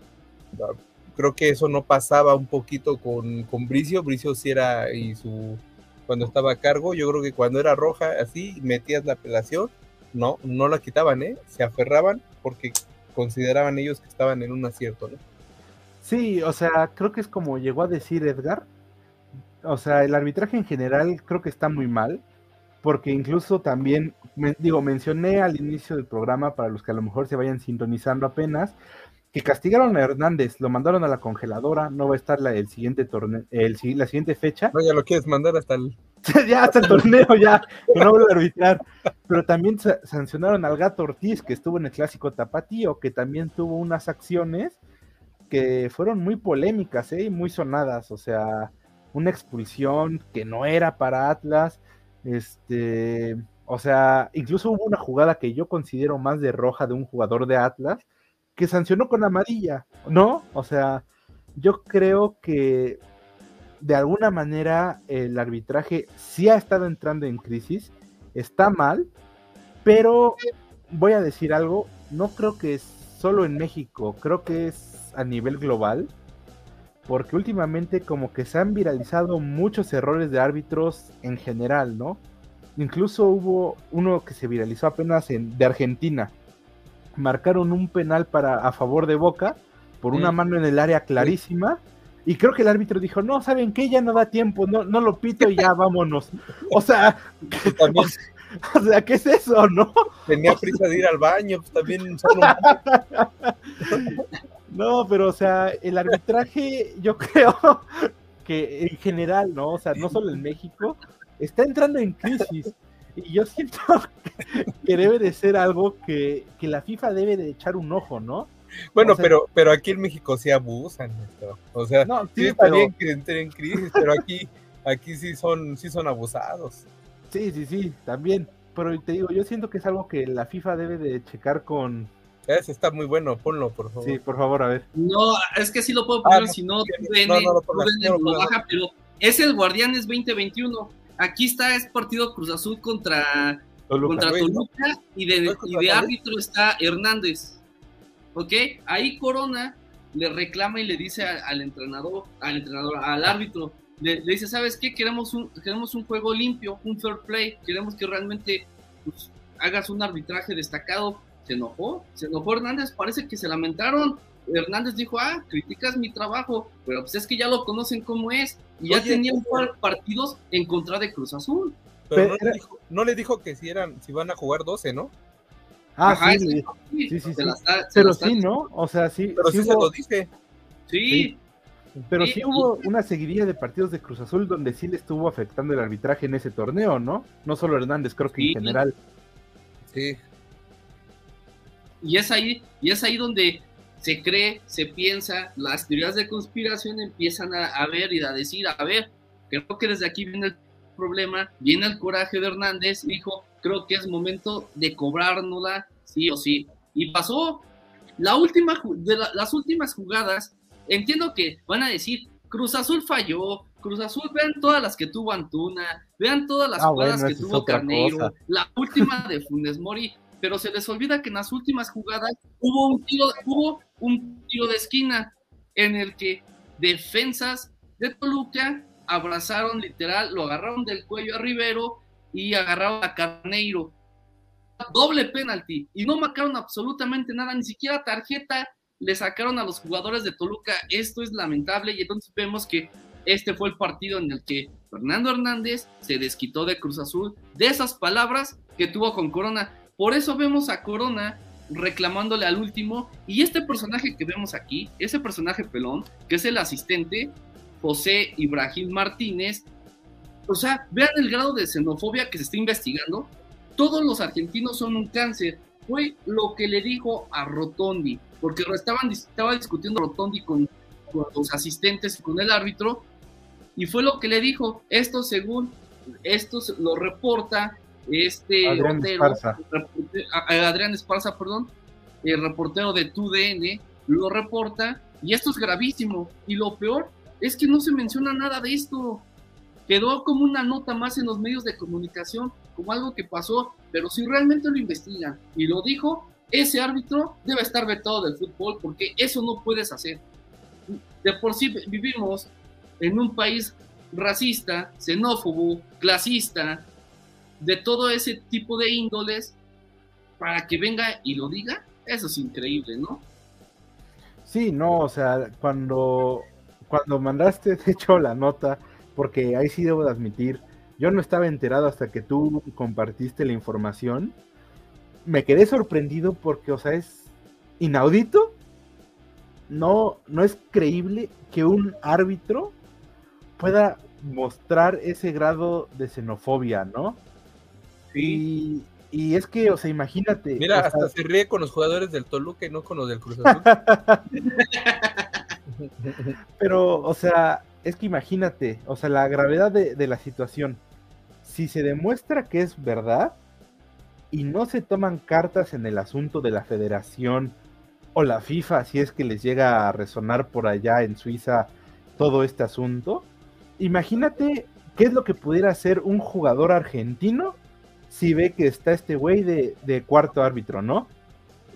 creo que eso no pasaba un poquito con, con Bricio. Bricio sí era y su cuando estaba a cargo, yo creo que cuando era roja así, metías la apelación, no, no la quitaban, ¿eh? Se aferraban porque consideraban ellos que estaban en un acierto, ¿no? Sí, o sea, creo que es como llegó a decir Edgar. O sea, el arbitraje en general creo que está muy mal. porque incluso también, digo, mencioné al inicio del programa, para los que a lo mejor se vayan sintonizando apenas, que castigaron a Hernández, lo mandaron a la congeladora, no va a estar la, el siguiente torneo, el, la siguiente fecha. No, ya lo quieres mandar hasta el... ya hasta el torneo, ya, que no vuelve a arbitrar. Pero también sancionaron al gato Ortiz, que estuvo en el clásico Tapatío, que también tuvo unas acciones que fueron muy polémicas, ¿eh? muy sonadas, o sea, una expulsión que no era para Atlas, este, o sea, incluso hubo una jugada que yo considero más de roja de un jugador de Atlas, que sancionó con amarilla, ¿no? O sea, yo creo que de alguna manera el arbitraje sí ha estado entrando en crisis, está mal, pero voy a decir algo, no creo que es solo en México, creo que es a nivel global, porque últimamente como que se han viralizado muchos errores de árbitros en general, ¿no? Incluso hubo uno que se viralizó apenas en, de Argentina, marcaron un penal para a favor de Boca por una mano en el área clarísima. Y creo que el árbitro dijo, no, ¿saben qué? Ya no da tiempo, no, no lo pito y ya vámonos. O sea, o, sea, ¿qué es eso, no? Tenía prisa de ir al baño, pues también No, pero o sea, el arbitraje yo creo que en general, ¿no? O sea, no solo en México, está entrando en crisis. Y yo siento que debe de ser algo que, la FIFA debe de echar un ojo, ¿no? Bueno, pero, pero aquí en México sí abusan, o sea, sí, está bien que entren en crisis, pero aquí, aquí sí son, sí son abusados. Sí, sí, sí, también. Pero te digo, yo siento que es algo que la FIFA debe de checar con. Ese está muy bueno, ponlo, por favor. Sí, por favor, a ver. No, es que sí lo puedo poner, ah, si no, no, no, lo baja, pero es el Guardianes 2021 aquí está, es partido Cruz Azul contra Toluca, contra Toluca y, de, árbitro está Hernández. ¿Ok? Ahí Corona le reclama y le dice al, entrenador, al entrenador, al árbitro, le, dice, ¿sabes qué? Queremos un, queremos un juego limpio, un fair play, queremos que realmente pues, hagas un arbitraje destacado. Se enojó, se enojó Hernández, parece que se lamentaron Hernández dijo, ah, criticas mi trabajo, pero pues es que ya lo conocen cómo es, y ya tenía un par partidos en contra de Cruz Azul. Pero, no, le dijo, que si eran, si van a jugar 12, ¿no? Ah, sí, sí, sí, pero sí, ¿no? O sea, sí. Pero sí, se lo dije. Sí. Pero sí, hubo una seguidilla de partidos de Cruz Azul donde sí le estuvo afectando el arbitraje en ese torneo, ¿no? No solo Hernández, creo que en general. Sí. Y es ahí, y es ahí donde se cree, se piensa, las teorías de conspiración empiezan a, ver y a decir, a ver, creo que desde aquí viene el problema, viene el coraje de Hernández, dijo, creo que es momento de cobrárnosla, sí o sí. Y pasó la última, de las últimas jugadas, entiendo que van a decir, Cruz Azul falló, Cruz Azul, vean todas las que tuvo Antuna, vean todas las ah, jugadas que tuvo Carneiro, la última de Funes Mori, pero se les olvida que en las últimas jugadas hubo un tiro, hubo un tiro de esquina en el que defensas de Toluca abrazaron literal, lo agarraron del cuello a Rivero y agarraron a Carneiro. Doble penalti y no marcaron absolutamente nada, ni siquiera tarjeta le sacaron a los jugadores de Toluca. Esto es lamentable y entonces vemos que este fue el partido en el que Fernando Hernández se desquitó de Cruz Azul de esas palabras que tuvo con Corona. Por eso vemos a Corona reclamándole al último. Y este personaje que vemos aquí, ese personaje pelón, que es el asistente, José Ibrahim Martínez, o sea, vean el grado de xenofobia que se está investigando. Todos los argentinos son un cáncer. Fue lo que le dijo a Rotondi, porque estaban, estaba discutiendo Rotondi con, con los asistentes y con el árbitro, y fue lo que le dijo. Esto, según esto lo reporta este Adrián Esparza. Adrián Esparza, perdón, el reportero de TUDN, lo reporta y esto es gravísimo. Y lo peor es que no se menciona nada de esto. Quedó como una nota más en los medios de comunicación, como algo que pasó, pero si realmente lo investigan y lo dijo, ese árbitro debe estar vetado del fútbol porque eso no puedes hacer. De por sí vivimos en un país racista, xenófobo, clasista, de todo ese tipo de índoles para que venga y lo diga, eso es increíble, ¿no? Sí, no, o sea, cuando, cuando mandaste, de hecho, la nota, porque ahí sí debo de admitir, Yo no estaba enterado hasta que tú compartiste la información. Me quedé sorprendido porque, o sea, es inaudito. No, no es creíble que un árbitro pueda mostrar ese grado de xenofobia, ¿no? Y, y es que, o sea, imagínate. Mira, sea, hasta se ríe con los jugadores del Toluca y no con los del Cruz Azul. Pero, o sea, es que imagínate, o sea, la gravedad de, de, la situación. Si se demuestra que es verdad y no se toman cartas en el asunto de la federación o la FIFA, si es que les llega a resonar por allá en Suiza todo este asunto, imagínate qué es lo que pudiera hacer un jugador argentino si ve que está este güey de, de, cuarto árbitro, ¿no?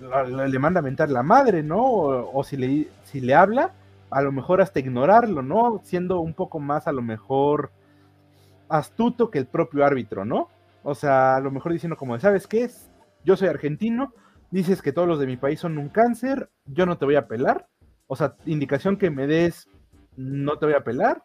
Le, manda a mentar la madre, ¿no? O, o si, le, si le habla, a lo mejor hasta ignorarlo, ¿no? Siendo un poco más a lo mejor astuto que el propio árbitro, ¿no? O sea, a lo mejor diciendo como, ¿sabes qué es? Yo soy argentino, dices que todos los de mi país son un cáncer, yo no te voy a pelar. O sea, indicación que me des, no te voy a pelar.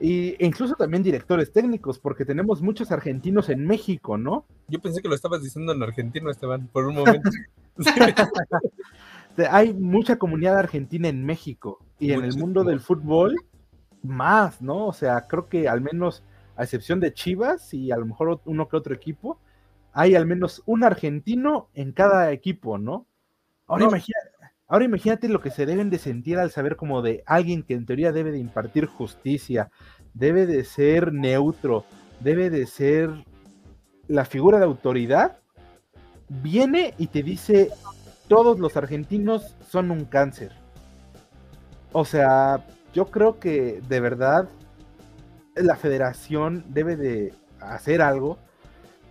Y, e incluso también directores técnicos, porque tenemos muchos argentinos en México, ¿no? Yo pensé que lo estabas diciendo en argentino, Esteban, por un momento. Hay mucha comunidad argentina en México y Muchísimo. en el mundo del fútbol más, ¿no? O sea, creo que al menos, a excepción de Chivas y a lo mejor uno que otro equipo, hay al menos un argentino en cada equipo, ¿no? Ahora, no. Imagínate, ahora imagínate lo que se deben de sentir al saber como de alguien que en teoría debe de impartir justicia, debe de ser neutro, debe de ser la figura de autoridad, viene y te dice todos los argentinos son un cáncer. O sea, yo creo que de verdad la federación debe de hacer algo.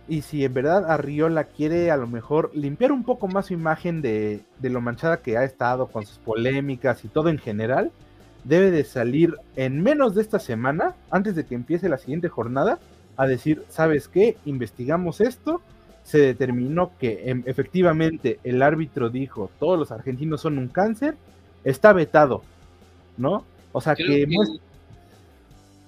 Y si en verdad Arriola quiere a lo mejor limpiar un poco más su imagen de, de, lo manchada que ha estado con sus polémicas y todo en general, debe de salir en menos de esta semana, antes de que empiece la siguiente jornada, a decir, ¿sabes qué? Investigamos esto, se determinó que em, efectivamente el árbitro dijo todos los argentinos son un cáncer, está vetado, ¿no? O sea que, que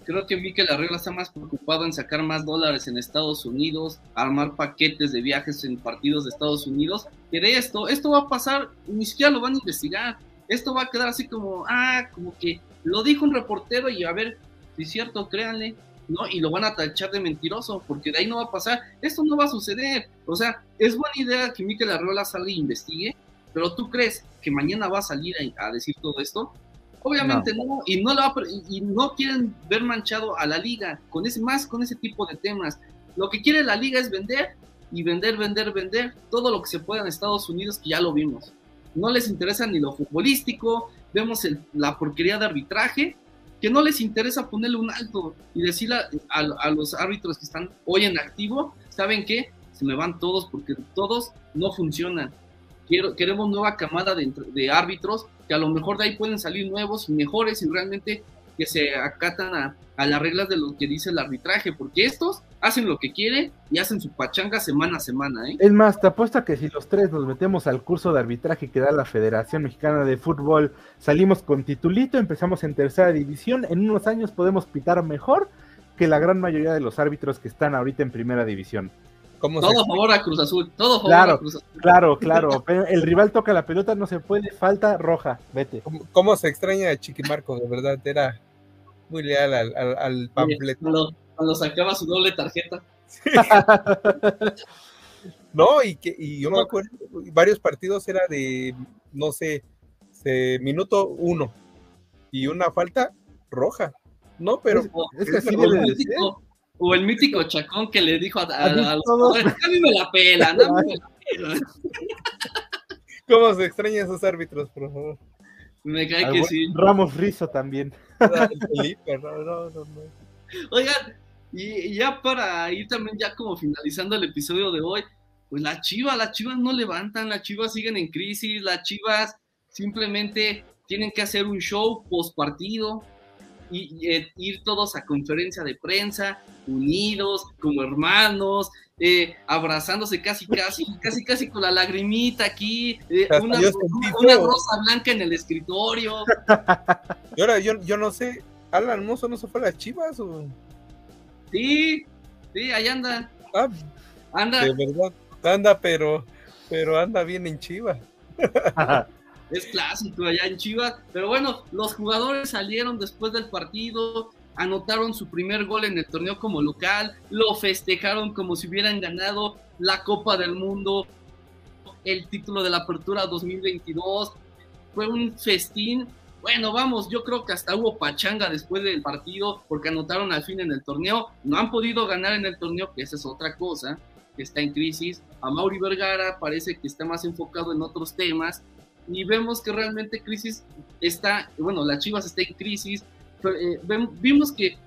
creo que vi que la regla está más preocupado en sacar más dólares en Estados Unidos, armar paquetes de viajes en partidos de Estados Unidos, que de esto, esto va a pasar, ni siquiera lo van a investigar, esto va a quedar así como, ah, como que lo dijo un reportero y a ver, si es cierto, créanle, ¿no? Y lo van a tachar de mentiroso, porque de ahí no va a pasar, esto no va a suceder, o sea, es buena idea que Mikel Arreola salga e investigue, pero tú crees que mañana va a salir a, a decir todo esto, obviamente no. no, y no lo y no quieren ver manchado a la liga, con ese, más con ese tipo de temas, lo que quiere la liga es vender, y vender, vender, vender, todo lo que se pueda en Estados Unidos, que ya lo vimos, no les interesa ni lo futbolístico, vemos el, la porquería de arbitraje, que no les interesa ponerle un alto y decirle a, a, a, los árbitros que están hoy en activo, ¿saben qué? Se me van todos porque todos no funcionan. Quiero, queremos nueva camada de, árbitros que a lo mejor de ahí pueden salir nuevos mejores y realmente que se acatan a, a las reglas de lo que dice el arbitraje, porque estos hacen lo que quieren y hacen su pachanga semana a semana. ¿eh? Es más, te apuesto que si los tres nos metemos al curso de arbitraje que da la Federación Mexicana de Fútbol, salimos con titulito, empezamos en tercera división, en unos años podemos pitar mejor que la gran mayoría de los árbitros que están ahorita en primera división. Todo se... favor a Cruz Azul, todo favor claro, a Cruz Azul. Claro, claro, el rival toca la pelota, no se puede, falta roja, vete. ¿Cómo, cómo se extraña a Chiquimarco? De verdad, era muy leal al, al, al panfleto. Cuando, cuando, sacaba su doble tarjeta. no, y, que, y yo me acuerdo, varios partidos era de, no sé, de minuto uno y una falta roja. No, pero es, es que así debe de ser. O el mítico Chacón que le dijo a, a, a, a los mí me la pela, no me la pela. ¿Cómo se extrañan esos árbitros, por favor? Me cae que sí. Ramos Rizo también. Felipe, no, no, no, no. Oigan, y, y, ya para ir también ya como finalizando el episodio de hoy, pues las chivas, las chivas no levantan, las chivas siguen en crisis, las chivas simplemente tienen que hacer un show post partido, y, y, ir todos a conferencia de prensa, unidos, como hermanos, eh, abrazándose casi, casi, casi, casi con la lagrimita aquí, eh, una, una, rosa blanca en el escritorio. Y ahora yo, yo no sé, Alan Mozo no se fue a las chivas o. Sí, Sí, ahí anda. Ah, Anda. de verdad, anda, pero, pero anda bien en Chivas. Es clásico allá en Chivas. Pero bueno, los jugadores salieron después del partido, anotaron su primer gol en el torneo como local, lo festejaron como si hubieran ganado la Copa del Mundo, el título de la Apertura 2022. Fue un festín. Bueno, vamos, yo creo que hasta hubo pachanga después del partido porque anotaron al fin en el torneo. No han podido ganar en el torneo, que esa es otra cosa, que está en crisis. A Mauri Vergara parece que está más enfocado en otros temas y vemos que realmente crisis está, bueno, la Chivas está en crisis. pero, eh, vimos que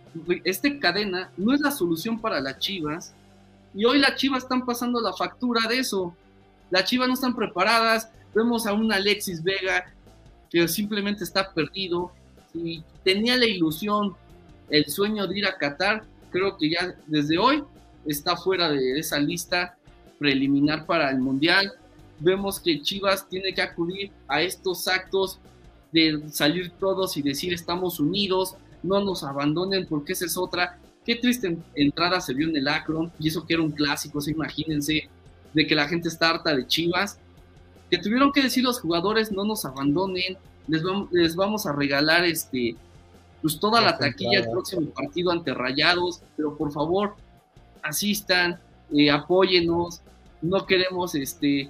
este cadena no es la solución para las Chivas y hoy las Chivas están pasando la factura de eso. Las Chivas no están preparadas. Vemos a un Alexis Vega que simplemente está perdido. Y tenía la ilusión, el sueño de ir a Qatar. Creo que ya desde hoy está fuera de esa lista preliminar para el Mundial. Vemos que Chivas tiene que acudir a estos actos de salir todos y decir estamos unidos, no nos abandonen porque esa es otra. Qué triste en- entrada se vio en el Akron y eso que era un clásico, se imagínense, de que la gente está harta de Chivas, que tuvieron que decir los jugadores no nos abandonen, les vamos, les vamos a regalar este pues toda la taquilla el próximo partido ante Rayados, pero por favor asistan, eh, apóyenos, no queremos este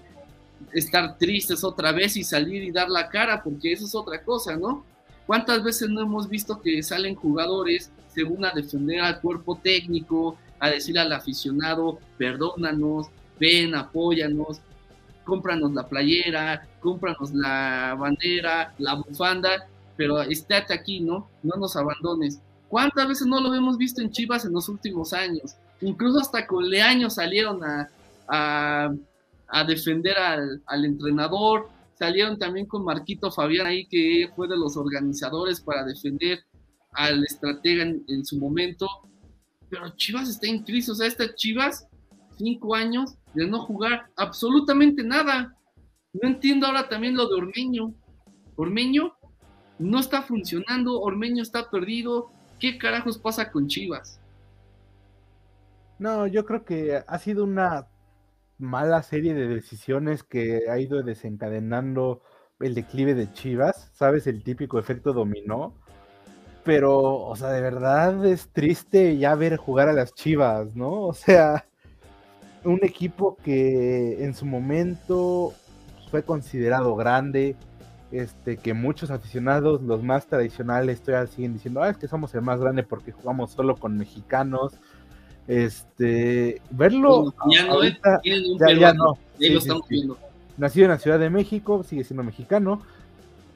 estar tristes otra vez y salir y dar la cara, porque eso es otra cosa, ¿no? ¿Cuántas veces no hemos visto que salen jugadores según a defender al cuerpo técnico, a decir al aficionado, perdónanos, ven, apóyanos, cómpranos la playera, cómpranos la bandera, la bufanda, pero estate aquí, ¿no? No nos abandones. ¿Cuántas veces no lo hemos visto en Chivas en los últimos años? Incluso hasta con Leaño salieron a, a defender al, al entrenador, salieron también con Marquito Fabián ahí, que fue de los organizadores para defender al estratega en, su momento. Pero Chivas está en crisis, o sea, esta Chivas, cinco años de no jugar absolutamente nada. No entiendo ahora también lo de Ormeño. Ormeño no está funcionando, Ormeño está perdido. ¿Qué carajos pasa con Chivas? No, yo creo que ha sido una mala serie de decisiones que ha ido desencadenando el declive de Chivas, ¿sabes? El típico efecto dominó. Pero, o sea, de verdad es triste ya ver jugar a las Chivas, ¿no? O sea, un equipo que en su momento fue considerado grande, este, que muchos aficionados, los más tradicionales, todavía siguen diciendo, ah, es que somos el más grande porque jugamos solo con mexicanos. Este, verlo Ya no, eh, tienen un ya, ya no. ahí Sí, lo sí, estamos sí. viendo. Nacido en la Ciudad de México, sigue siendo mexicano,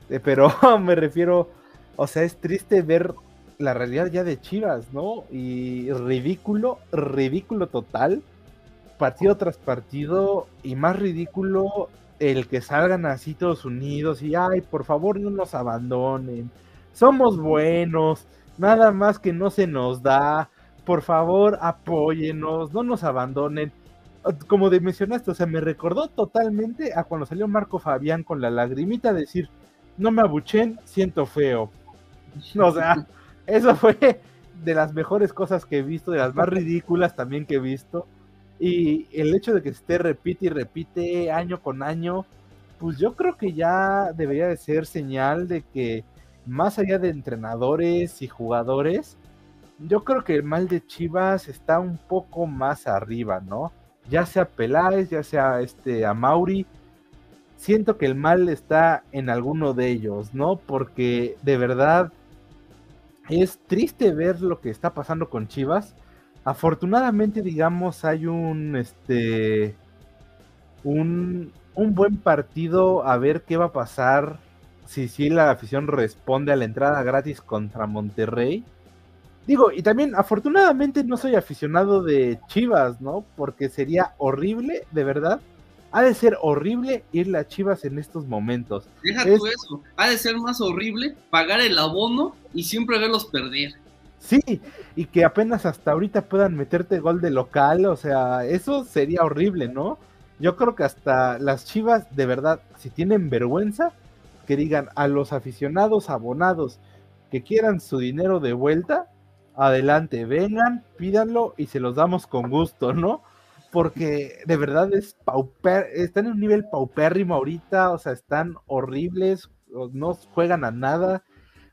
eh, pero me refiero, o sea, es triste ver la realidad ya de Chivas, ¿no? Y ridículo, ridículo total, partido tras partido, y más ridículo el que salgan así todos unidos y, ay, por favor no nos abandonen, somos buenos, nada más que no se nos da, por favor apóyenos, no nos abandonen como de mencionaste, o sea, me recordó totalmente a cuando salió Marco Fabián con la lagrimita decir, no me abuchen, siento feo. O sea, eso fue de las mejores cosas que he visto, de las más ridículas también que he visto. Y el hecho de que esté repite y repite año con año, pues yo creo que ya debería de ser señal de que más allá de entrenadores y jugadores, yo creo que el mal de Chivas está un poco más arriba, ¿no? Ya sea Peláez, ya sea este Amauri, siento que el mal está en alguno de ellos, ¿no? Porque de verdad es triste ver lo que está pasando con Chivas. Afortunadamente, digamos, hay un este un, un buen partido a ver qué va a pasar si sí la afición responde a la entrada gratis contra Monterrey. Digo, y también afortunadamente no soy aficionado de Chivas, ¿no? Porque sería horrible, de verdad. Ha de ser horrible irle a Chivas en estos momentos. Deja Es- tú eso. Ha de ser más horrible pagar el abono y siempre verlos perder. Sí, y que apenas hasta ahorita puedan meterte gol de local, o sea, eso sería horrible, ¿no? Yo creo que hasta las Chivas, de verdad, si tienen vergüenza, que digan a los aficionados abonados que quieran su dinero de vuelta, adelante, vengan, pídanlo y se los damos con gusto, ¿no? Porque de verdad es pauper, están en un nivel paupérrimo ahorita, o sea, están horribles, no juegan a nada.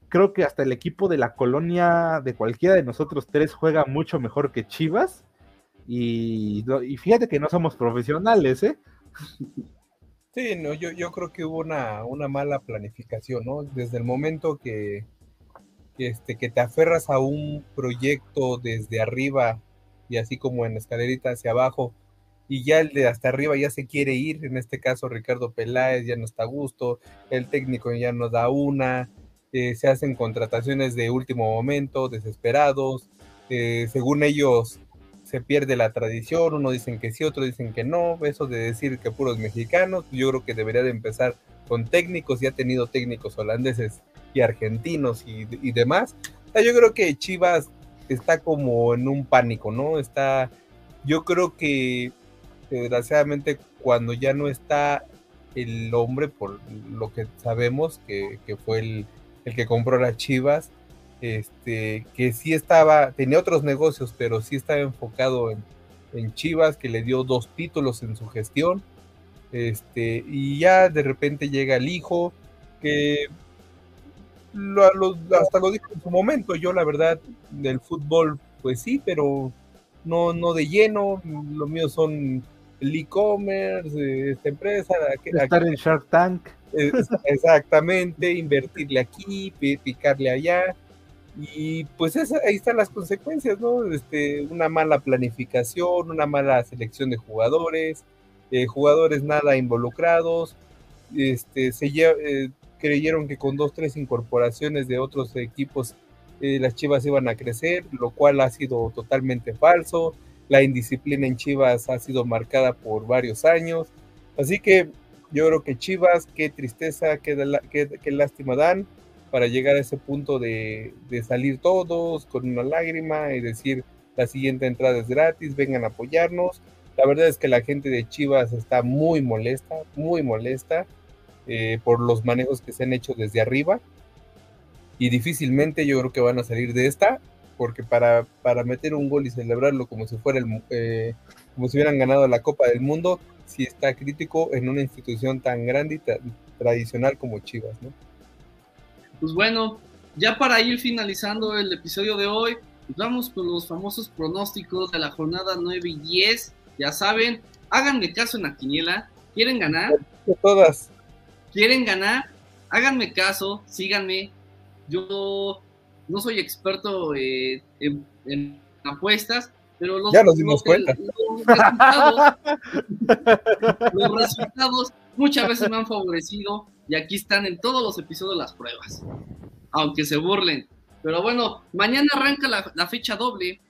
Creo que hasta el equipo de la colonia de cualquiera de nosotros tres juega mucho mejor que Chivas. Y, fíjate que no somos profesionales, ¿eh? Sí, no, yo, yo creo que hubo una, una mala planificación, ¿no? Desde el momento que, este, que te aferras a un proyecto desde arriba y así como en escalerita hacia abajo, y ya el de hasta arriba ya se quiere ir, en este caso Ricardo Peláez ya no está a gusto, el técnico ya no da una, eh, se hacen contrataciones de último momento, desesperados, eh, según ellos se pierde la tradición, uno dicen que sí, otros dicen que no, eso de decir que puros mexicanos, yo creo que debería de empezar con técnicos, y ha tenido técnicos holandeses y argentinos y, demás. yo creo que Chivas está como en un pánico, ¿no? Está, yo creo que desgraciadamente cuando ya no está el hombre, por lo que sabemos, que, fue el, el que compró las Chivas, este, que sí estaba, tenía otros negocios, pero sí estaba enfocado en, Chivas, que le dio dos títulos en su gestión, este, y ya de repente llega el hijo, que hasta lo dijo en su momento, yo la verdad del fútbol, pues sí, pero no, no de lleno, lo mío son el e-commerce, esta empresa. Estar en Shark Tank. Exactamente, invertirle aquí, picarle allá. Y pues ahí están las consecuencias, ¿no? Este, una mala planificación, una mala selección de jugadores, eh, jugadores nada involucrados, este, se eh, creyeron que con dos, tres incorporaciones de otros equipos eh, las Chivas iban a crecer, lo cual ha sido totalmente falso. La indisciplina en Chivas ha sido marcada por varios años. Así que yo creo que Chivas, qué tristeza, qué, qué lástima dan para llegar a ese punto de, salir todos con una lágrima y decir la siguiente entrada es gratis, vengan a apoyarnos. La verdad es que la gente de Chivas está muy molesta, muy molesta eh, por los manejos que se han hecho desde arriba y difícilmente yo creo que van a salir de esta porque para, para meter un gol y celebrarlo como si fuera el, eh, como si hubieran ganado la Copa del Mundo, si está crítico en una institución tan grande y tradicional como Chivas, ¿no? Pues bueno, ya para ir finalizando el episodio de hoy, pues vamos con los famosos pronósticos de la jornada 9 y 10. Ya saben, háganme caso en la quiniela. ¿Quieren ganar? Todas. ¿Quieren ganar? Háganme caso, síganme. Yo no soy experto eh, en, apuestas, pero los, ya nos dimos cuenta. los resultados muchas veces me han favorecido y aquí están en todos los episodios las pruebas, aunque se burlen. Pero bueno, mañana arranca la, fecha doble.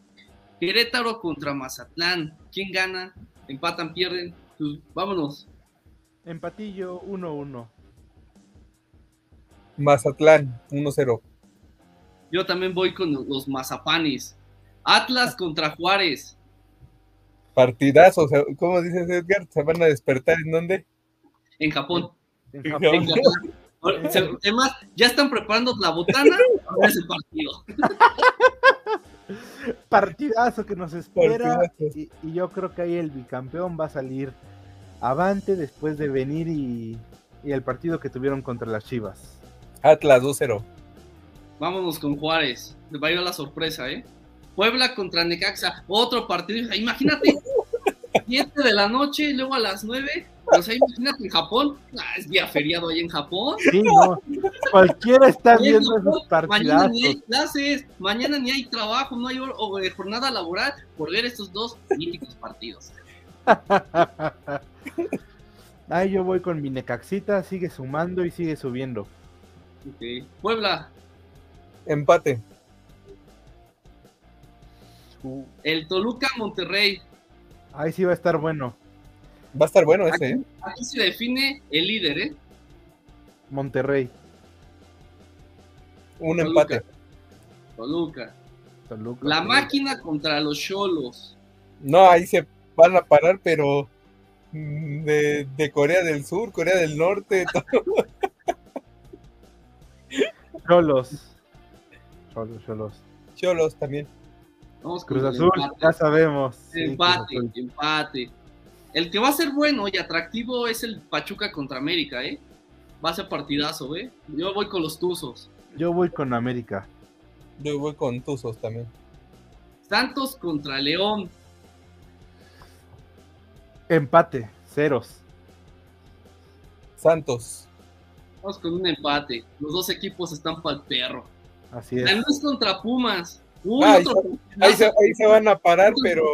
Querétaro contra Mazatlán. ¿Quién gana? ¿Empatan, pierden? Pues vámonos. Empatillo 1-1. Mazatlán 1-0. Yo también voy con los mazapanes. Atlas contra Juárez. Partidazo, ¿cómo dices Edgar? ¿Se van a despertar en dónde? En Japón. Además, ya están preparando la botana para ese partido. Partidazo que nos espera. Y, yo creo que ahí el bicampeón va a salir avante después de venir y, el partido que tuvieron contra las Chivas. Atlas 2-0. Vámonos con Juárez. Le va a ir a la sorpresa, ¿eh? Puebla contra Necaxa. Otro partido. Imagínate, 7 de la noche y luego a las 9 o sea, imagínate en Japón, ah, es día feriado ahí en Japón. Sí, no. Cualquiera está viendo esos partidos. Mañana ni hay clases, mañana ni hay trabajo, no hay eh, jornada laboral por ver estos dos míticos partidos. Ay, yo voy con mi Necaxita, sigue sumando y sigue subiendo. Okay. Puebla. Empate. Uh. El Toluca Monterrey. Ahí sí va a estar bueno. Va a estar bueno ese, ¿eh? Aquí se define el líder, ¿eh? Monterrey. Un empate. Toluca. La máquina contra los cholos. No, ahí se van a parar, pero mm, de, Corea del Sur, Corea del Norte, Cholos. Cholos, cholos. Cholos también. Vamos con Cruz Azul, empate. ya sabemos. Empate, empate. El que va a ser bueno y atractivo es el Pachuca contra América, ¿eh? Va a ser partidazo, ¿eh? Yo voy con los Tuzos. Yo voy con América. Yo voy con Tuzos también. Santos contra León. Empate, ceros. Santos. Vamos con un empate. Los dos equipos están para el perro. Así es. San Luis contra Pumas. Uy, Ah, ahí, otro se, ahí se- ahí se van a parar, pero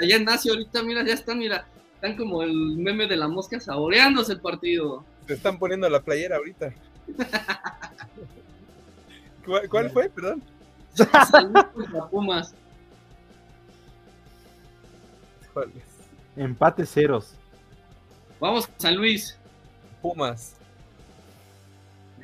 Allá en Asia ahorita, mira, ya están, mira. Están como el meme de la mosca saboreándose el partido. se están poniendo la playera ahorita. ¿Cuál, cuál fue? Perdón. Pumas. Empate, ceros. Vamos, San Luis. Pumas.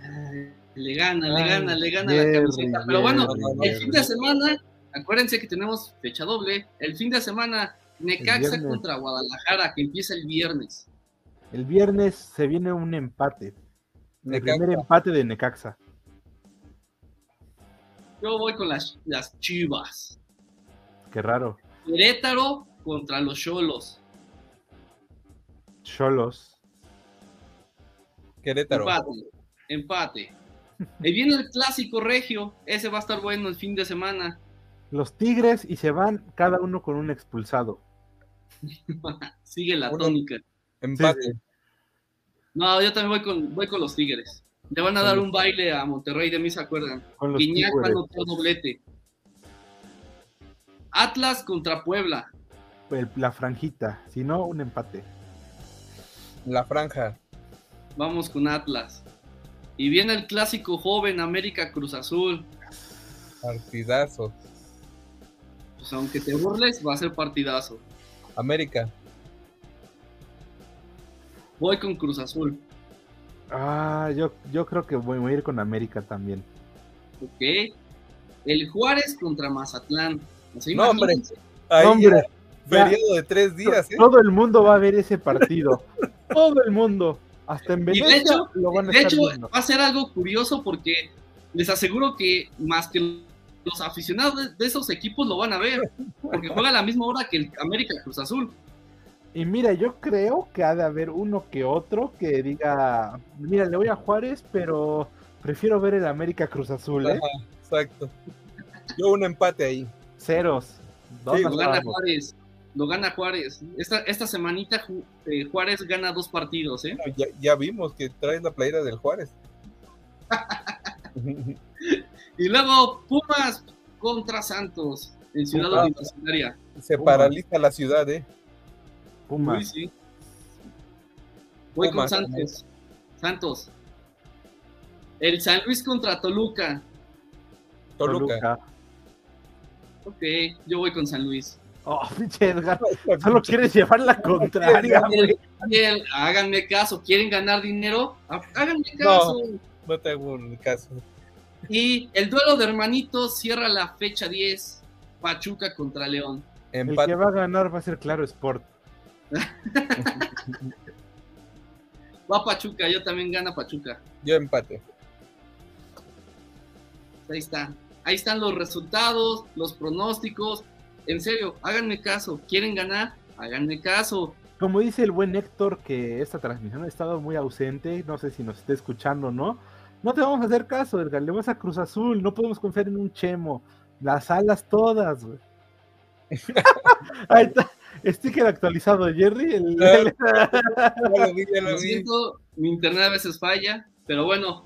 Ay, Le gana, le Ay, gana, le gana la camiseta. Pero bueno, el fin de semana, acuérdense que tenemos fecha doble. El fin de semana, Necaxa contra Guadalajara, que empieza el viernes. El viernes se viene un empate. El Necaxa. primer empate de Necaxa. Yo voy con las, las chivas. Qué raro. Querétaro contra los Cholos. Cholos. Querétaro. Empate. Empate. Y viene el clásico regio. Ese va a estar bueno el fin de semana. Los Tigres y se van cada uno con un expulsado. Sigue la tónica. Empate. Sí, sí. No, yo también voy con, voy con los Tigres. Le van a dar un baile a Monterrey, de mí se acuerdan. Con los Guiñac anotó doblete. Atlas contra Puebla. El- la franjita. Si no, un empate. La franja. Vamos con Atlas. Y viene el clásico joven América Cruz Azul. Partidazo. Pues aunque te burles, va a ser partidazo. América. Voy con Cruz Azul. Ah, yo, yo creo que voy a ir con América también. Ok. El Juárez contra Mazatlán. O sea, No, hombre. imagínense. Ahí Hombre, ya, periodo de tres días, ¿eh? Todo el mundo va a ver ese partido. Todo el mundo. Hasta en Y Venecia de hecho, lo van a de estar hecho viendo. va a ser algo curioso porque les aseguro que más que los aficionados de, esos equipos lo van a ver. Porque juega a la misma hora que el América Cruz Azul. Y mira, yo creo que ha de haber uno que otro que diga, mira, le voy a Juárez, pero prefiero ver el América Cruz Azul, ¿eh? Ajá, exacto. Yo un empate ahí. Ceros. Dos Sí, vamos. Juárez. Lo gana Juárez. Esta, esta semanita Ju- eh, Juárez gana dos partidos, ¿eh? Ya, ya vimos que traes la playera del Juárez. Y luego Pumas contra Santos en Ciudad Pumas. Universitaria. Se Pumas. paraliza la ciudad, ¿eh? Pumas. Uy, sí. Voy Pumas, con Santos. Santos. El San Luis contra Toluca. Toluca. Toluca. Ok, yo voy con San Luis. Oh, pinche Edgar, solo quieres llevar la contraria, háganme caso, ¿quieren ganar dinero? Há- Háganme caso. No te hago caso. Y el duelo de hermanitos cierra la fecha 10. Pachuca contra León. El Empate. que va a ganar va a ser Claro Sport. Va Pachuca, yo también gana Pachuca. Yo empate. Ahí está. Ahí están los resultados, los pronósticos. En serio, háganme caso. ¿Quieren ganar? Háganme caso. Como dice el buen Héctor, que esta transmisión ha estado muy ausente, no sé si nos está escuchando o no. No te vamos a hacer caso, Edgar, le vas a Cruz Azul, no podemos confiar en un chemo. Las alas todas, güey. Ahí está, sticker actualizado, Jerry. el- lo vi, ya Lo lo vi. siento, mi internet a veces falla, pero bueno.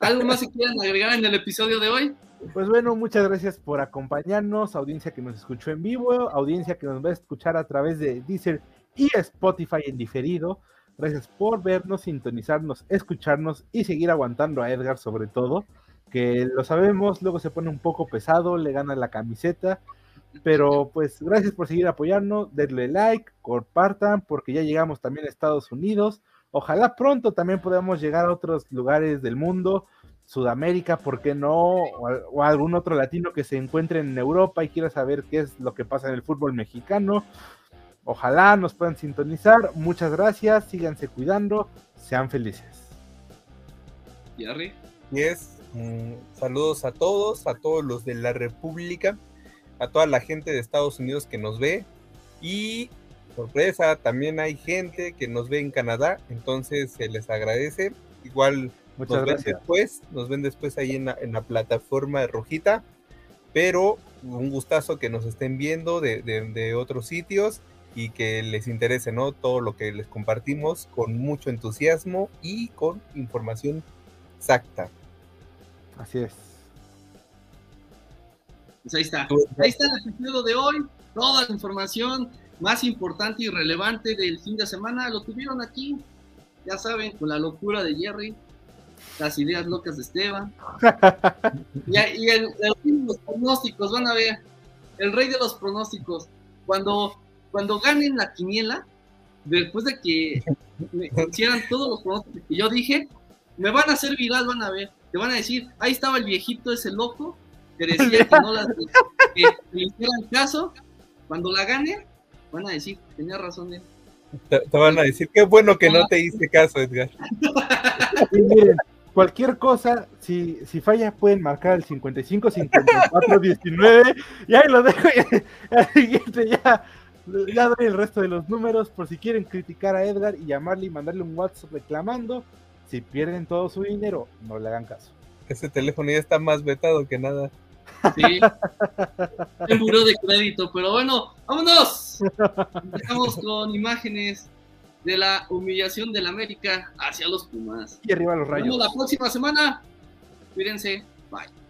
¿Algo más que quieran agregar en el episodio de hoy? Pues bueno, muchas gracias por acompañarnos, audiencia que nos escuchó en vivo, audiencia que nos va a escuchar a través de Deezer y Spotify en diferido. Gracias por vernos, sintonizarnos, escucharnos y seguir aguantando a Edgar sobre todo, que lo sabemos, luego se pone un poco pesado, le gana la camiseta, pero pues gracias por seguir apoyarnos, denle like, compartan, porque ya llegamos también a Estados Unidos. Ojalá pronto también podamos llegar a otros lugares del mundo. Sudamérica, ¿por qué no? O, al- o algún otro latino que se encuentre en Europa y quiera saber qué es lo que pasa en el fútbol mexicano. Ojalá nos puedan sintonizar. Muchas gracias, síganse cuidando, sean felices. Jerry. Y es Mm, saludos a todos, a todos los de la República, a toda la gente de Estados Unidos que nos ve. Y sorpresa, también hay gente que nos ve en Canadá, entonces se les agradece. Igual Muchas nos gracias. ven después, nos ven después ahí en la, en la plataforma de Rojita, pero un gustazo que nos estén viendo de, de- de otros sitios y que les interese, ¿no? Todo lo que les compartimos con mucho entusiasmo y con información exacta. Así es. Pues ahí está. Ahí está el episodio de hoy. Toda la información más importante y relevante del fin de semana lo tuvieron aquí. Ya saben, con la locura de Jerry, las ideas locas de Esteban. Y, y el, el los pronósticos, van a ver. El rey de los pronósticos. Cuando, cuando ganen la quiniela, después de que me hicieran todos los pronósticos que yo dije, me van a hacer viral, van a ver. Te van a decir, ahí estaba el viejito ese loco que decía que no las que le hicieran caso. Cuando la gane, van a decir, tenía razón él. Te, te van a decir, qué bueno que no te hice caso, Edgar. Y miren, cualquier cosa, si, si falla, pueden marcar el 55 54 19. Y ahí lo dejo. Y al siguiente ya, ya doy el resto de los números por si quieren criticar a Edgar y llamarle y mandarle un WhatsApp reclamando. Si pierden todo su dinero, no le hagan caso. Ese teléfono ya está más vetado que nada. Sí. El muro de crédito, pero bueno, vámonos. Empezamos con imágenes de la humillación del América hacia los Pumas. Y arriba los Nos vemos rayos. la próxima semana. Cuídense. Bye.